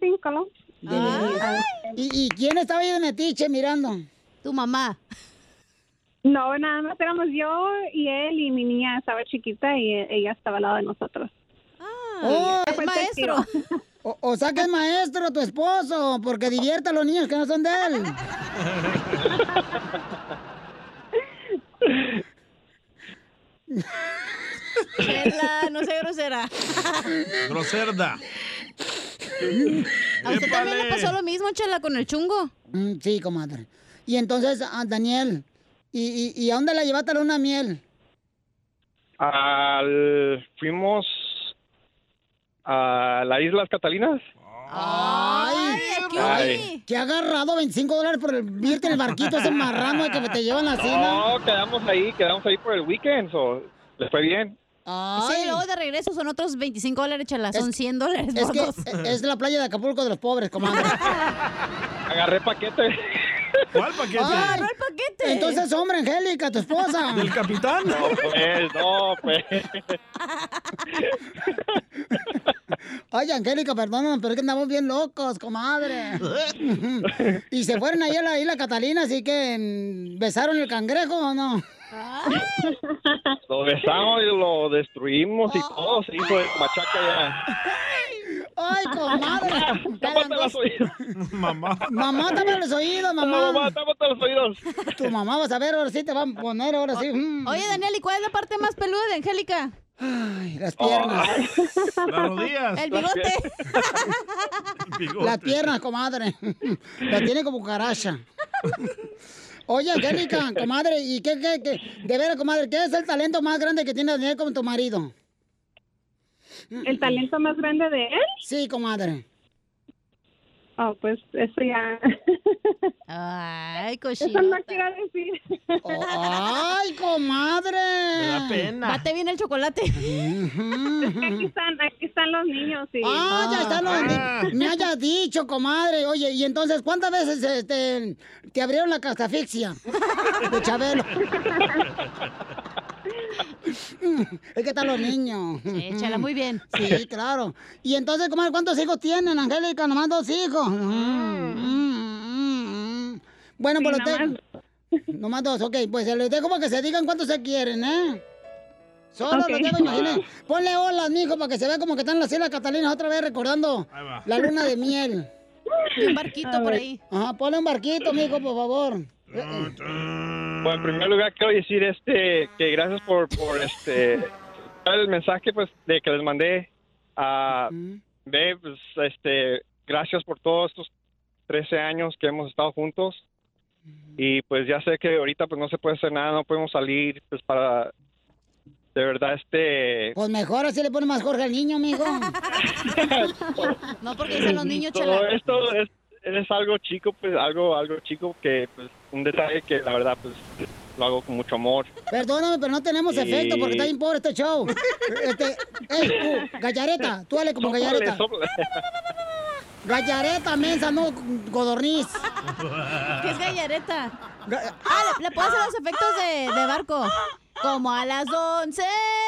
A: De veras. ¿Y, ¿Y quién estaba ahí de metiche mirando?
C: Tu mamá.
M: No, nada más éramos yo y él y mi niña estaba chiquita y ella estaba al lado de nosotros.
A: Oh,
C: es maestro.
A: O, o sea que es maestro tu esposo, porque divierte a los niños que no son de él.
C: Chela, no sea grosera.
B: Groserda.
C: ¿A usted también le pasó lo mismo, Chela, con el chungo?
A: Mm, sí, comadre. Y entonces, ah, Daniel, ¿y, y, y a dónde la llevaste a la luna miel?
U: Al, fuimos a las Islas Catalinas.
A: ¡Ay!
U: Ay.
A: Que ha agarrado 25 dólares por el irte en el barquito ese marrano que te llevan así, ¿no?
U: No, quedamos ahí, quedamos ahí por el weekend, so, les fue bien.
C: Sí, luego de regreso son otros 25 dólares, Chela. Son 100 dólares
A: Es que
C: dos.
A: es la playa de Acapulco de los pobres, comadre.
U: Agarré paquete.
B: ¿Cuál paquete?
A: Ay,
C: el paquete.
A: Entonces, hombre, Angélica, tu esposa.
B: ¿Del capitán?
U: No, pues, no, pues.
A: Ay, Angélica, perdóname, pero es que andamos bien locos, comadre. y se fueron ahí a la isla Catalina, así que mm, besaron el cangrejo o no.
U: Lo besamos y lo destruimos y todo se hizo de machaca ya.
A: Ay, comadre.
U: Tápate los oídos.
B: Mamá.
A: Mamá, tápate los oídos, mamá.
U: Mamá, tápate los oídos.
A: Tu mamá vas a ver, ahora sí te van a poner, ahora sí. mm.
C: Oye, Daniel, ¿y cuál es la parte más peluda de Angélica?
A: Ay, las piernas.
B: Las rodillas.
C: El bigote.
A: Las piernas, comadre. La tiene como caracha. Oye, Angélica, comadre, ¿y qué, qué, qué? De veras, comadre, ¿qué es el talento más grande que tiene Daniel como tu marido?
V: ¿El talento más grande de él?
A: Sí, comadre.
V: Oh, pues eso ya.
C: Ay,
V: Eso no
C: cochino.
V: quiero decir.
A: ¡Ay, comadre!
B: Me da pena.
C: Bate bien el chocolate.
V: Aquí están, aquí están los niños. Sí.
A: Ah, ya está, no, me hayas dicho, comadre. Oye, y entonces, ¿cuántas veces este, te abrieron la castafixia de Chabelo? es que están los niños.
C: Sí, chala, muy bien.
A: Sí, claro. Y entonces, comadre, ¿cuántos hijos tienen, Angélica? Nomás dos hijos. Mm, mm, mm. Bueno,
V: Sí,
A: pues los
V: nomás-
A: dejo. Nomás dos, ok. Pues se los dejo para que se digan cuántos se quieren, ¿eh? Solo los dejo, imaginen. Ponle olas, mijo, para que se vea como que están en las Islas Catalinas otra vez recordando la luna de miel.
C: Y un barquito por ahí.
A: Ajá, ponle un barquito, mijo, por favor.
U: Bueno, en primer lugar quiero decir este que gracias por, por este el mensaje pues de que les mandé a pues este gracias por todos estos 13 años que hemos estado juntos y pues ya sé que ahorita pues no se puede hacer nada, no podemos salir pues para de verdad este
A: Pues mejor así le pone más Jorge al niño, mijo.
C: No, porque dicen los niños,
U: todo
C: chala.
U: esto es, es algo chico pues algo algo chico que pues un detalle que la verdad pues lo hago con mucho amor.
A: Perdóname, pero no tenemos
U: Y-
A: efecto porque está bien pobre este show. Este, ey, tú, gallareta, tú dale como
U: Sóplale,
A: gallareta.
U: sóplale.
A: Gallareta, mensa, no godorniz.
C: ¿Qué es gallareta? Ah, le, le puedo hacer los efectos de, de barco. Como a las 11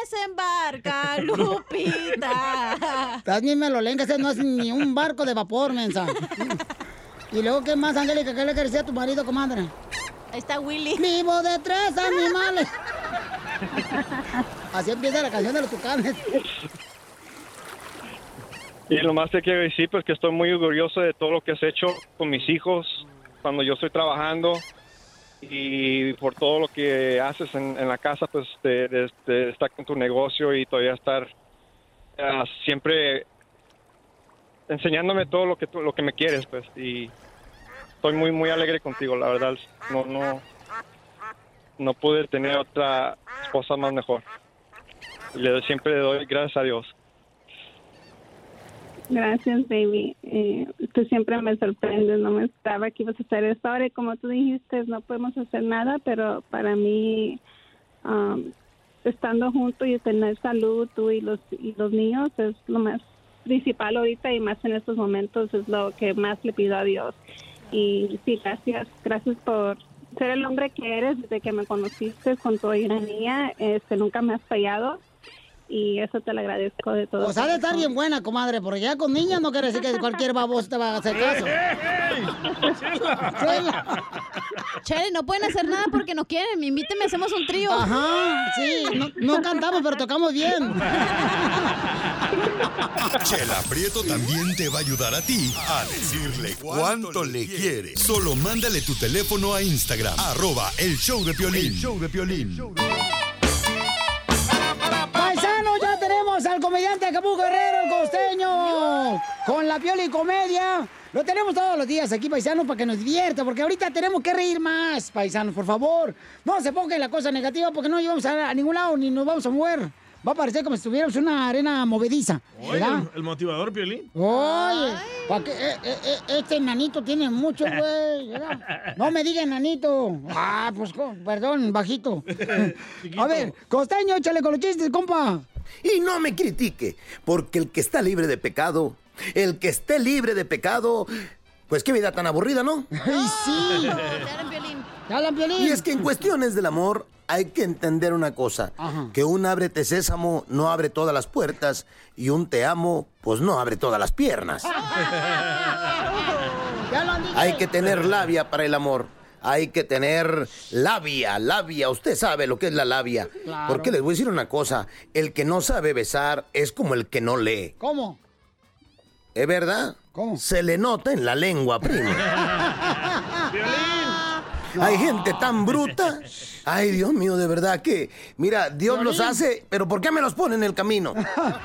C: se embarca Lupita.
A: Estás ni melolenga, ese no es ni un barco de vapor, mensa. Y luego, ¿qué más, Angélica? ¿Qué le quería decir a tu marido, comadre?
C: Ahí está Willy.
A: Vivo de tres animales. Así empieza la canción de los tucanes.
U: Y lo más te quiero decir, pues que estoy muy orgulloso de todo lo que has hecho con mis hijos cuando yo estoy trabajando y por todo lo que haces en, la casa, pues de, de- estar con tu negocio y todavía estar ah, siempre enseñándome todo lo que lo que me quieres, pues y estoy muy muy alegre contigo, la verdad. No no no pude tener otra esposa más mejor. Le siempre le doy gracias a Dios.
V: Gracias, baby. Eh, tú siempre me sorprendes. No me esperaba que ibas a hacer esto. Ahora, como tú dijiste, no podemos hacer nada, pero para mí, um, estando juntos y tener salud, tú y los, y los niños, es lo más principal ahorita y más en estos momentos es lo que más le pido a Dios. Y sí, gracias. Gracias por ser el hombre que eres desde que me conociste con tu ironía. Este, nunca me has fallado. Y eso te lo agradezco de todo.
A: Pues ha de estar bien buena, comadre, porque ya con niñas no quiere decir que cualquier baboso te va a hacer caso.
C: Chele, no pueden hacer nada porque no quieren. Invíteme, hacemos un trío.
A: Ajá, sí. No, no cantamos, pero tocamos bien.
D: Chela Prieto también te va a ayudar a ti a decirle cuánto le quiere. Solo mándale tu teléfono a Instagram, arroba el show de Piolín. El show de Piolín.
A: Tenemos al comediante Acapulco Guerrero, el costeño, con la piola y comedia. Lo tenemos todos los días aquí, paisano, para que nos divierta, porque ahorita tenemos que reír más, paisanos, por favor. No se pongan la cosa negativa porque no llevamos a, a ningún lado ni nos vamos a mover. Va a parecer como si estuviéramos en una arena movediza.
B: Oye, el, el motivador, Piolín.
A: Oye, que, eh, eh, eh, este enanito tiene mucho, güey. No me diga enanito. Ah, pues, perdón, bajito. A ver, costeño, échale con los chistes, compa.
N: Y no me critique, porque el que está libre de pecado, el que esté libre de pecado, pues qué vida tan aburrida, ¿no?
A: ¡Ay, sí!
N: Y es que en cuestiones del amor hay que entender una cosa, que un ábrete sésamo no abre todas las puertas y un te amo pues no abre todas las piernas. Hay que tener labia para el amor. Hay que tener labia, labia. Usted sabe lo que es la labia.
A: Claro.
N: Porque les voy a decir una cosa. El que no sabe besar es como el que no lee.
A: ¿Cómo?
N: ¿Es verdad? ¿Cómo? Se le nota en la lengua, primo. Hay gente tan bruta. Ay, Dios mío, de verdad que, mira, Dios los hace, pero ¿por qué me los pone en el camino?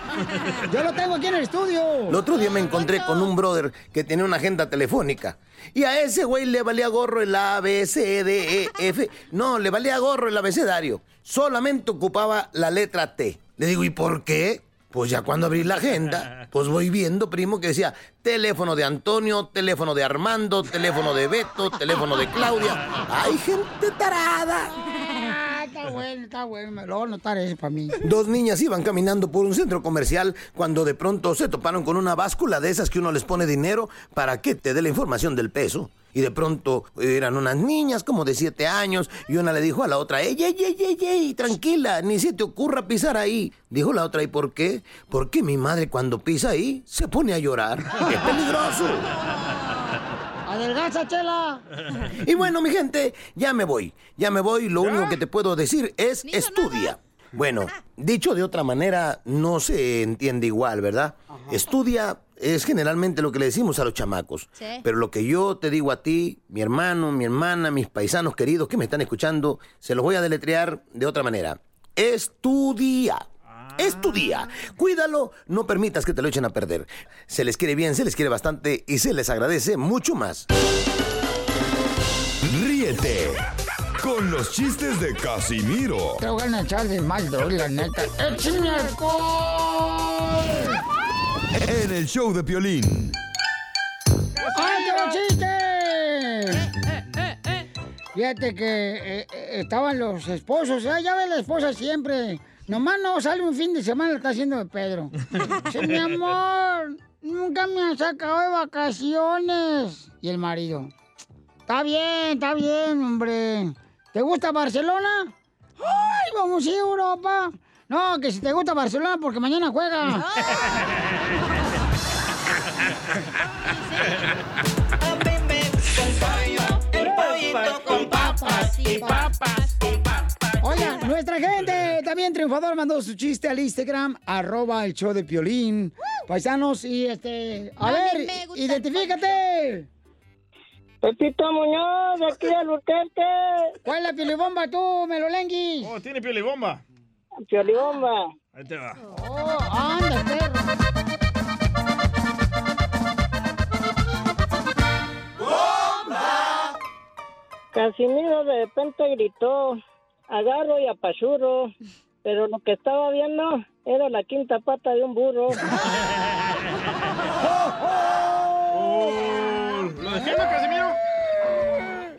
A: Yo lo tengo aquí en el estudio.
N: El otro día me encontré con un brother que tenía una agenda telefónica. Y a ese güey le valía gorro el A, B, C, D, E, F. No, le valía gorro el abecedario. Solamente ocupaba la letra T. Le digo, ¿y por qué? Pues ya cuando abrí la agenda, pues voy viendo, primo, que decía teléfono de Antonio, teléfono de Armando, teléfono de Beto, teléfono de Claudia. ¡Hay gente tarada!
A: Ah, está bueno, está bueno. Me lo voy a notar eso para mí.
N: Dos niñas iban caminando por un centro comercial cuando de pronto se toparon con una báscula de esas que uno les pone dinero para que te dé la información del peso. Y de pronto eran unas niñas como de siete años y una le dijo a la otra, ¡Ey, ey, ey, ey, ey! Tranquila, ni se te ocurra pisar ahí. Dijo la otra, ¿y por qué? Porque mi madre cuando pisa ahí se pone a llorar. ¡Es peligroso!
A: ¡Adelgaza, chela!
N: Y bueno, mi gente, ya me voy. Ya me voy. Lo único que te puedo decir es estudia. Bueno, dicho de otra manera, no se entiende igual, ¿verdad? Estudia es generalmente lo que le decimos a los chamacos.
W: Sí.
N: Pero lo que yo te digo a ti, mi hermano, mi hermana, mis paisanos queridos que me están escuchando, se los voy a deletrear de otra manera. Estudia. Estudia. Cuídalo, no permitas que te lo echen a perder. Se les quiere bien, se les quiere bastante y se les agradece mucho más.
D: Ríete con los chistes de Casimiro
A: Te voy a echar de mal, la neta. ¡Échame alcohol!
D: En el show de Piolín.
A: ¡Ay, tengo chiste! Fíjate que eh, eh, estaban los esposos. Ah, ya ves la esposa siempre. Nomás no sale un fin de semana, está haciendo de Pedro. Dice, mi amor, nunca me han sacado de vacaciones. Y el marido. Está bien, está bien, hombre. ¿Te gusta Barcelona? ¡Ay, vamos a Europa! No, que si te gusta Barcelona porque mañana juega.
G: El pollito con papas y papas y papas.
A: Oigan, nuestra gente también triunfador mandó su chiste al Instagram, arroba el show de Piolín. Paisanos, y este... A ver, identifícate.
G: Pepito Muñoz, de aquí de Luterte.
A: ¿Cuál es la piolibomba tú, Melolenguis?
B: Oh, tiene piolibomba.
G: Piolibomba.
B: Ahí te va.
A: Oh, anda, perro.
G: Casimiro de repente gritó, agarro y apachurro, pero lo que estaba viendo era la quinta pata de un burro.
B: ¿Lo defiendo, Casimiro?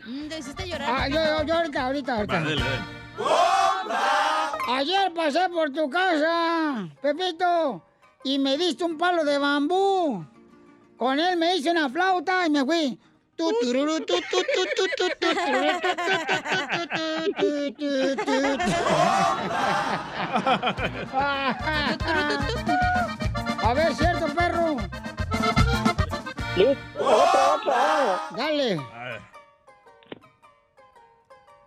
C: Mm, Te hiciste llorar.
A: Ah, yo, yo, yo ahorita, ahorita, ahorita.
B: Va, dale, dale.
A: Ayer pasé por tu casa, Pepito, y me diste un palo de bambú. Con él me hice una flauta y me fui. A ver, cierto, perro.
G: Otra, otra.
A: Dale.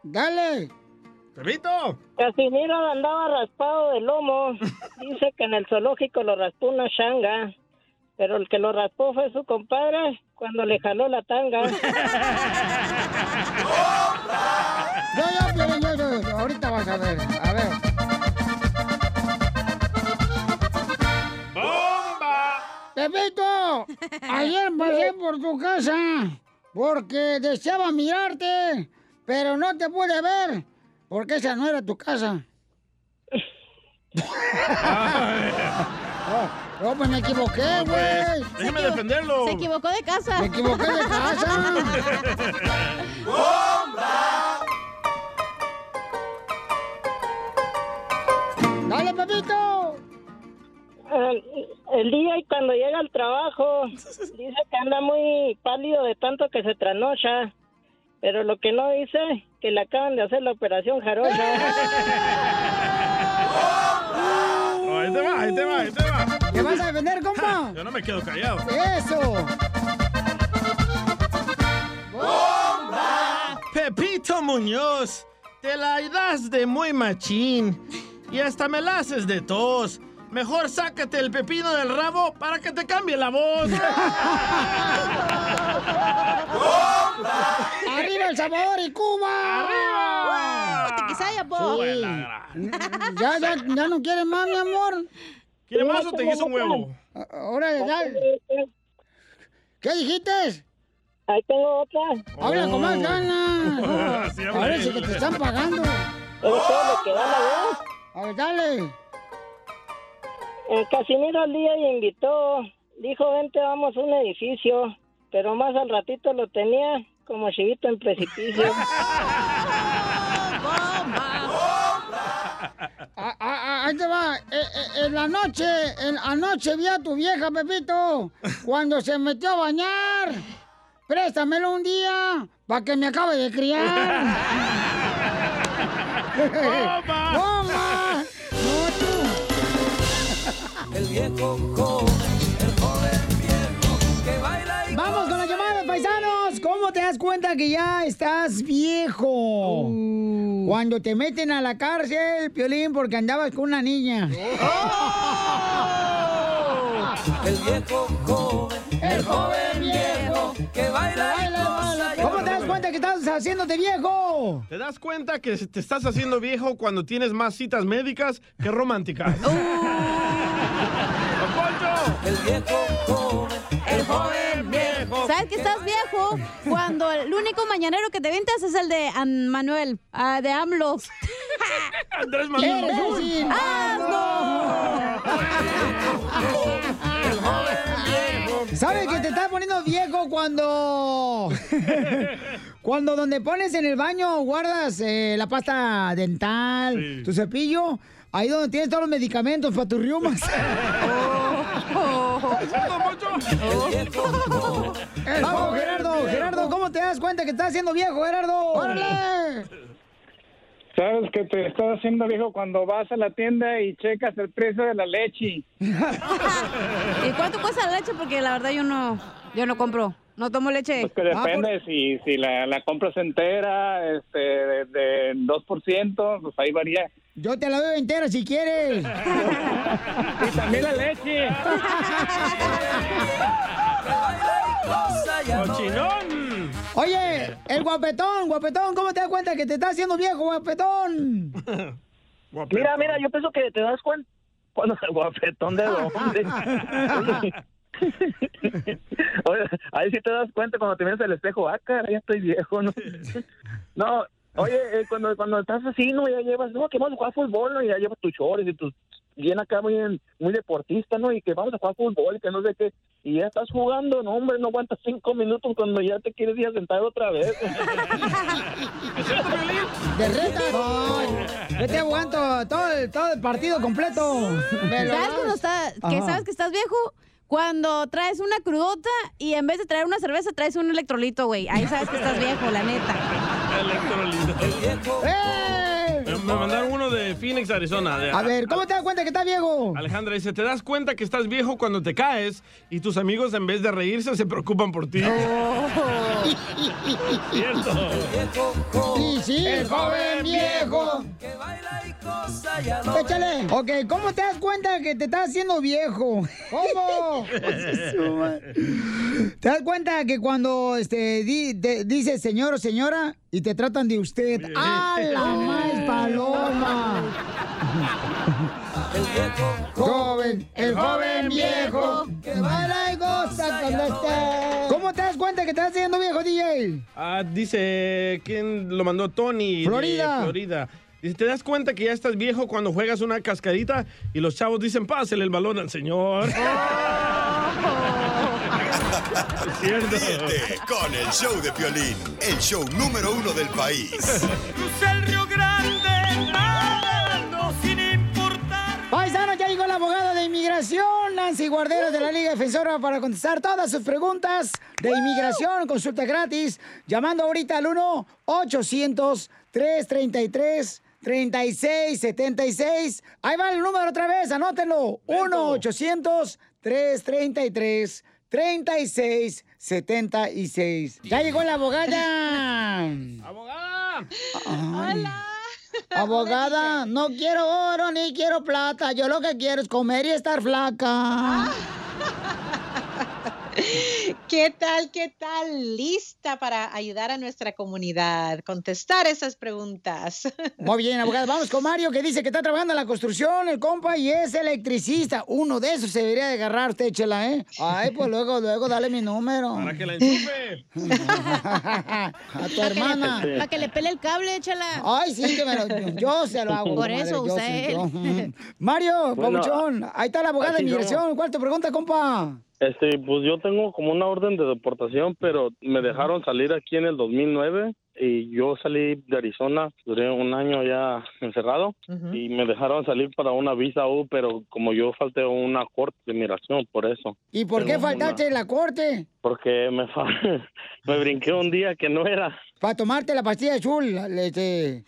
A: Dale.
B: ¡Pepito!
W: Casimiro andaba raspado de lomo. Dice que en el zoológico lo raspó una changa. Pero el que lo raspó fue su compadre cuando le jaló la tanga.
A: Piolín, yo, yo, yo. Ahorita vas a ver. A ver. Pepito, ayer pasé por tu casa porque deseaba mirarte, pero no te pude ver porque esa no era tu casa. Oh, pues me equivoqué,
B: No, pues,
A: güey.
B: déjeme defenderlo.
C: Se equivocó de casa.
A: Me equivoqué de casa. ¡Dale, Pepito!
W: El, el día y cuando llega al trabajo, dice que anda muy pálido de tanto que se trasnocha. Pero lo que no dice, que le acaban de hacer la operación jarocha.
B: Oh, ahí te va, ahí te va, ahí te va.
A: ¿Te vas a defender, compa?
B: Yo no me quedo callado.
A: ¡Eso!
B: Pepito Muñoz, te la das de muy machín y hasta me la haces de tos. Mejor sácate el pepino del rabo para que te cambie la voz.
A: ¡Arriba El Salvador y Cuba!
C: ¡Arriba! ¡Tequisaya, po!
A: Sí. ¿Ya, ya, ¿Ya no quieres más, mi amor?
B: ¿Quiere más o te guiso un huevo?
A: Órale, dale. ¿Qué dijiste?
W: Ahí tengo otra.
A: Habla con más ganas.
W: Sí, habla
A: Parece
W: bien.
A: que te están pagando.
W: Todo lo que da la voz.
A: A ver, dale.
W: El Casimiro al día y invitó. Dijo, vente, vamos a un edificio. Pero más al ratito lo tenía como chivito en precipicio.
A: Ah, ah, ah, ahí te va. Eh, eh, en la noche, en, anoche vi a tu vieja, Pepito, cuando se metió a bañar. Préstamelo un día para que me acabe de criar.
G: viejo joven, el joven viejo que baila y
A: Vamos con la llamada, paisanos. ¿Cómo te das cuenta que ya estás viejo? Cuando te meten a la cárcel, Piolín, porque andabas con una niña.
G: el viejo joven, el joven viejo que baila y goza y
A: ¿Cómo te das cuenta que estás haciéndote viejo?
B: ¿Te das cuenta que te estás haciendo viejo cuando tienes más citas médicas que románticas?
G: El viejo joven, el joven viejo.
C: ¿Sabes que estás viejo? Cuando el único mañanero que te ventas es el de An- Manuel, ah, de AMLO.
B: Andrés
A: Manuel. Eres un ¿Sabes que te estás poniendo viejo cuando... cuando donde pones en el baño guardas eh, la pasta dental, tu cepillo, ahí donde tienes todos los medicamentos para tus riumas? Vamos, Gerardo, Gerardo, ¿cómo te das cuenta que estás haciendo viejo, Gerardo? ¡Órale!
X: Sabes que te estás haciendo viejo cuando vas a la tienda y checas el precio de la leche.
C: ¿Y cuánto cuesta la leche? Porque la verdad yo no, yo no compro. No tomo leche.
X: Pues que depende si, si la, la compras entera, este, de, de 2%, pues ahí varía.
A: Yo te la doy entera si quieres.
X: Y también la leche.
B: ¡Cochinón!
A: Oye, el guapetón, guapetón, ¿cómo te das cuenta que te estás haciendo viejo, guapetón?
X: Mira, mira, yo pienso que te das cuenta cuando el guapetón de dónde. Oye, ahí sí te das cuenta cuando te miras al espejo, ah, cara, ya estoy viejo, ¿no? No, oye, eh, cuando, cuando estás así, ¿no? Ya llevas, no, que vamos a jugar fútbol, ¿no? Y ya llevas tus shorts y tus bien acá muy, muy deportista, ¿no? Y que vamos a jugar fútbol y que no sé qué. Y ya estás jugando, no, hombre, no aguantas cinco minutos cuando ya te quieres ir a sentar otra vez.
A: De reta. Yo te aguanto todo el, todo el partido completo.
C: ¿Sabes cuando está, que sabes que estás viejo? Cuando traes una crudota y en vez de traer una cerveza traes un electrolito, güey. Ahí sabes que estás viejo, la neta.
A: ¡Eh!
B: Me, mandaron uno de Phoenix, Arizona. de-
A: A ver, ¿cómo te das cuenta que estás viejo?
B: Alejandra dice, ¿te das cuenta que estás viejo cuando te caes y tus amigos en vez de reírse se preocupan por ti?
A: Y sí, el joven viejo. Échale. Ok, ¿cómo te das cuenta que te estás haciendo viejo? ¿Cómo? ¿Te das cuenta que cuando este, di- te dice señor o señora y te tratan de usted? ¡Ah, la más paloma! Joven, el joven viejo, que baila y goza cuando esté. ¿Cómo te das cuenta que te estás haciendo viejo, DJ?
B: Ah, dice, ¿quién lo mandó? Tony. de
A: Florida.
B: Florida. Dice, ¿te das cuenta que ya estás viejo cuando juegas una cascadita y los chavos dicen, pásele el balón al señor?
D: Ríete con el show de Piolín, el show número uno del país.
G: El Río Grande,
A: de inmigración, Nancy Guarderas de la Liga Defensora, para contestar todas sus preguntas de inmigración. Consulta gratis, llamando ahorita al 1-800-333-3676. Ahí va el número otra vez, anótenlo. 1-800-333-3676. Ya llegó la abogada.
B: ¡Abogada!
A: Hola. Abogada, no quiero oro ni quiero plata. Yo lo que quiero es comer y estar flaca.
Y: ¿Qué tal? ¿Qué tal? Lista para ayudar a nuestra comunidad, contestar esas preguntas.
A: Muy bien, abogada. Vamos con Mario que dice que está trabajando en la construcción, el compa, y es electricista. Uno de esos se debería de agarrar usted, chela, ¿eh? Ay, pues luego, luego, dale mi número.
B: Para que la enchufe.
A: A tu hermana.
C: Para que le pele el cable, échala.
A: Ay, sí, que me lo, yo se lo hago.
C: Por eso
A: yo
C: usa
A: sí. Mario,
R: Bueno,
A: papuchón, ahí está la abogada de inmigración. ¿Cuál te pregunta, compa?
R: Este, pues yo tengo como una orden de deportación, pero me dejaron salir aquí en el 2009 y yo salí de Arizona, duré un año ya encerrado y me dejaron salir para una visa U, pero como yo falté a una corte de migración, por eso.
A: ¿Y por qué faltaste en la corte?
R: Porque me, fa- me brinqué un día que no era.
A: Para tomarte la pastilla azul, este,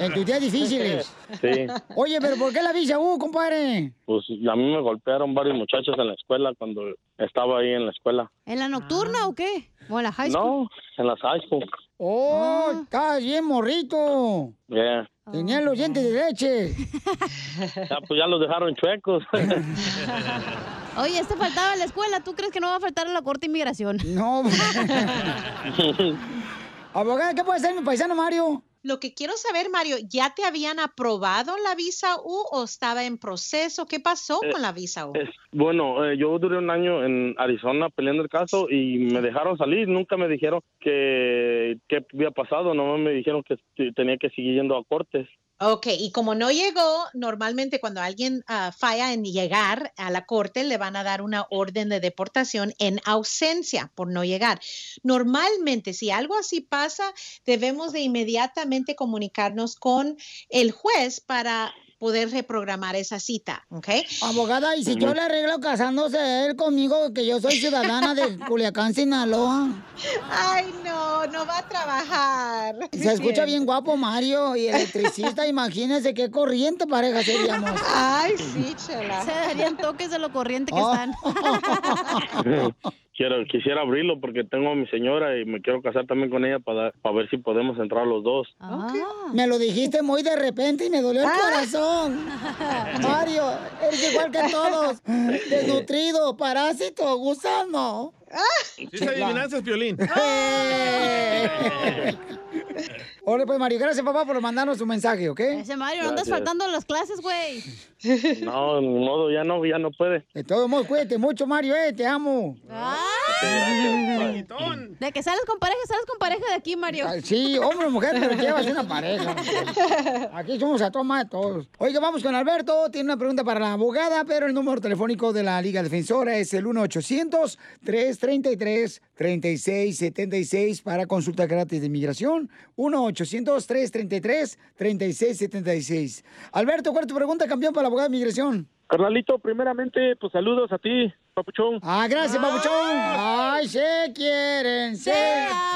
A: en tus días difíciles.
R: Sí,
A: Oye, pero ¿por qué la visa U, compadre?
R: pues a mí me golpearon varios muchachos en la escuela cuando estaba ahí en la escuela.
C: ¿En la nocturna o qué? ¿O en la high school?
R: No, en la high school.
A: Oh, estás bien morrito.
R: Yeah.
A: Tenían los dientes de leche.
R: Ya, pues ya los dejaron chuecos.
C: Oye, este faltaba en la escuela. ¿Tú crees que no va a faltar en la corte de inmigración?
A: No. Abogada, ¿qué puede ser mi paisano Mario?
Y: Lo que quiero saber, Mario, ¿ya te habían aprobado la visa U o estaba en proceso? ¿Qué pasó
R: Eh,
Y: con la visa U?
R: Es- bueno, eh, yo duré un año en Arizona peleando el caso y me dejaron salir. Nunca me dijeron que qué había pasado. Nomás me dijeron que tenía que seguir yendo a cortes.
Y: Ok, y como no llegó, normalmente cuando alguien ah, falla en llegar a la corte, le van a dar una orden de deportación en ausencia por no llegar. Normalmente, si algo así pasa, debemos de inmediatamente comunicarnos con el juez para poder reprogramar esa cita, ¿ok?
A: Abogada, y si yo le arreglo casándose él conmigo, que yo soy ciudadana de Culiacán, Sinaloa.
Y: Ay, no, no va a trabajar.
A: Se escucha bien guapo Mario y electricista, imagínense qué corriente pareja seríamos.
Y: Ay, sí, chela.
C: Se darían toques de lo corriente que
A: Oh.
C: están.
R: Quiero, quisiera abrirlo porque tengo a mi señora y me quiero casar también con ella para, para ver si podemos entrar los dos.
A: Me lo dijiste muy de repente y me dolió el corazón. Mario, eres igual que todos. Desnutrido, parásito, gusano.
B: Sí, esa adivinanza es Piolín.
A: Hola, pues Mario, gracias papá por mandarnos tu mensaje, ¿ok?
C: Ese Mario, no andas faltando a las clases, güey.
R: No, ni modo, ya no, ya no puede.
A: De todos modos, cuídate mucho, Mario, eh, te amo.
C: De que sales con pareja, sales con pareja de aquí, Mario.
A: Ay, Sí, hombre o mujer, pero llevas una pareja. Aquí somos a toma de todos. Oiga, vamos con Alberto. Tiene una pregunta para la abogada, pero el número telefónico de la Liga Defensora es el 1-800-333-3676 para consulta gratis de inmigración. 1-800-333-3676. Alberto, ¿cuál es tu pregunta, campeón, para la abogada de inmigración?
X: Carnalito, primeramente, pues saludos a ti, papuchón.
A: Ah, gracias, papuchón. Ay, se quieren, se,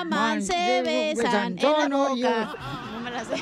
C: aman, se besan en la boca. No me la sé.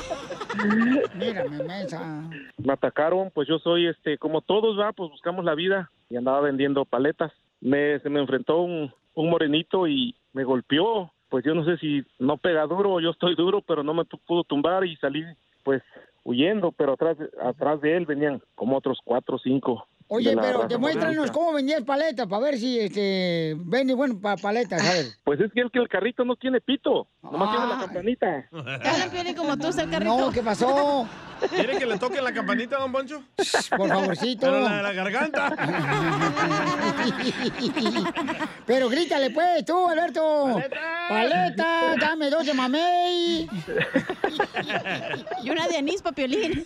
A: Mírame, mesa.
X: Me atacaron, pues yo soy, este, como todos, va, pues buscamos la vida y andaba vendiendo paletas. Me, se me enfrentó un, un morenito y me golpeó. pues yo no sé si no pega duro o yo estoy duro, pero no me pudo tumbar y salí pues huyendo, pero atrás, atrás de él venían como otros cuatro o cinco.
A: Oye,
X: de
A: pero demuéstranos cómo vendías paletas para ver si este, vende bueno para paletas, ¿sabes?
X: Pues es que el que el carrito no tiene pito, nomás tiene la campanita.
C: Hablan Piolín como tú, el carrito.
A: No, ¿qué pasó?
B: ¿Quiere que le toque la campanita, don Poncho?
A: Por favorcito.
B: Pero la de la garganta.
A: Pero grítale pues, tú, Alberto. ¡Paleta! dame dos de mamey.
C: Y una de anís pa' Piolín.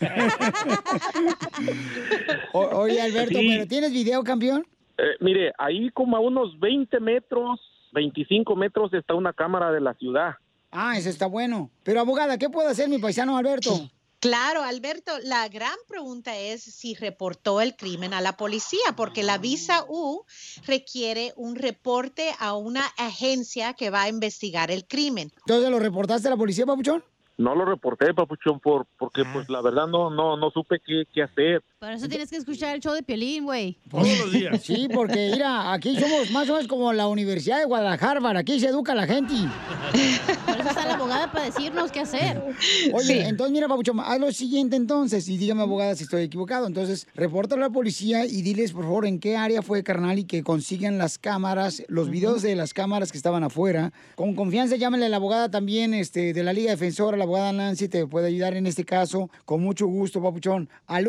A: O- oye, Alberto,
X: Sí.
A: ¿pero tienes video, campeón?
X: Eh, mire, ahí como a unos 20 metros, 25 metros está una cámara de la ciudad.
A: Ah, ese está bueno. Pero, abogada, ¿qué puede hacer mi paisano Alberto?
Y: Claro, Alberto, la gran pregunta es si reportó el crimen a la policía, porque la visa U requiere un reporte a una agencia que va a investigar el crimen.
A: Entonces, ¿lo reportaste a la policía, papuchón?
X: No lo reporté, papuchón, por, porque pues la verdad no, no, no supe qué, qué hacer.
C: Por eso tienes que escuchar el show de Piolín, güey.
A: Todos los días. Sí, porque mira, aquí somos más o menos como la Universidad de Guadalajara, aquí se educa la gente.
C: Por eso está la abogada para decirnos qué hacer.
A: Oye, entonces mira, Papuchón, haz lo siguiente entonces, y dígame, abogada, si estoy equivocado. Entonces, repórtalo a la policía y diles, por favor, en qué área fue, carnal, y que consigan las cámaras, los videos de las cámaras que estaban afuera. Con confianza, llámale a la abogada también este, de la Liga Defensora, la abogada Nancy, te puede ayudar en este caso, con mucho gusto, Papuchón, al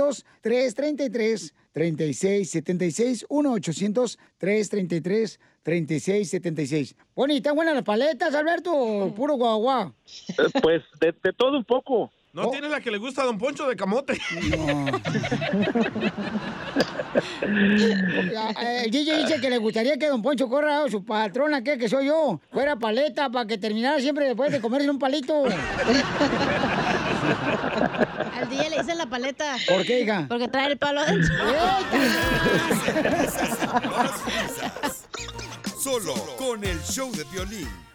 A: 1-800-333-3676, 1-800-333-3676. Bueno, ¿y están buenas las paletas, Alberto? Puro guagua.
X: Eh, pues de, de todo un poco.
B: ¿No tiene la que le gusta a don Poncho de camote?
A: Eh, El DJ dice que le gustaría que Don Poncho Corra, su patrona, que, que soy yo, fuera paleta para que terminara siempre después de comerse un palito.
C: Al DJ le dicen la paleta.
A: ¿Por qué, hija?
C: Porque trae el palo adentro.
D: Solo con el show de violín.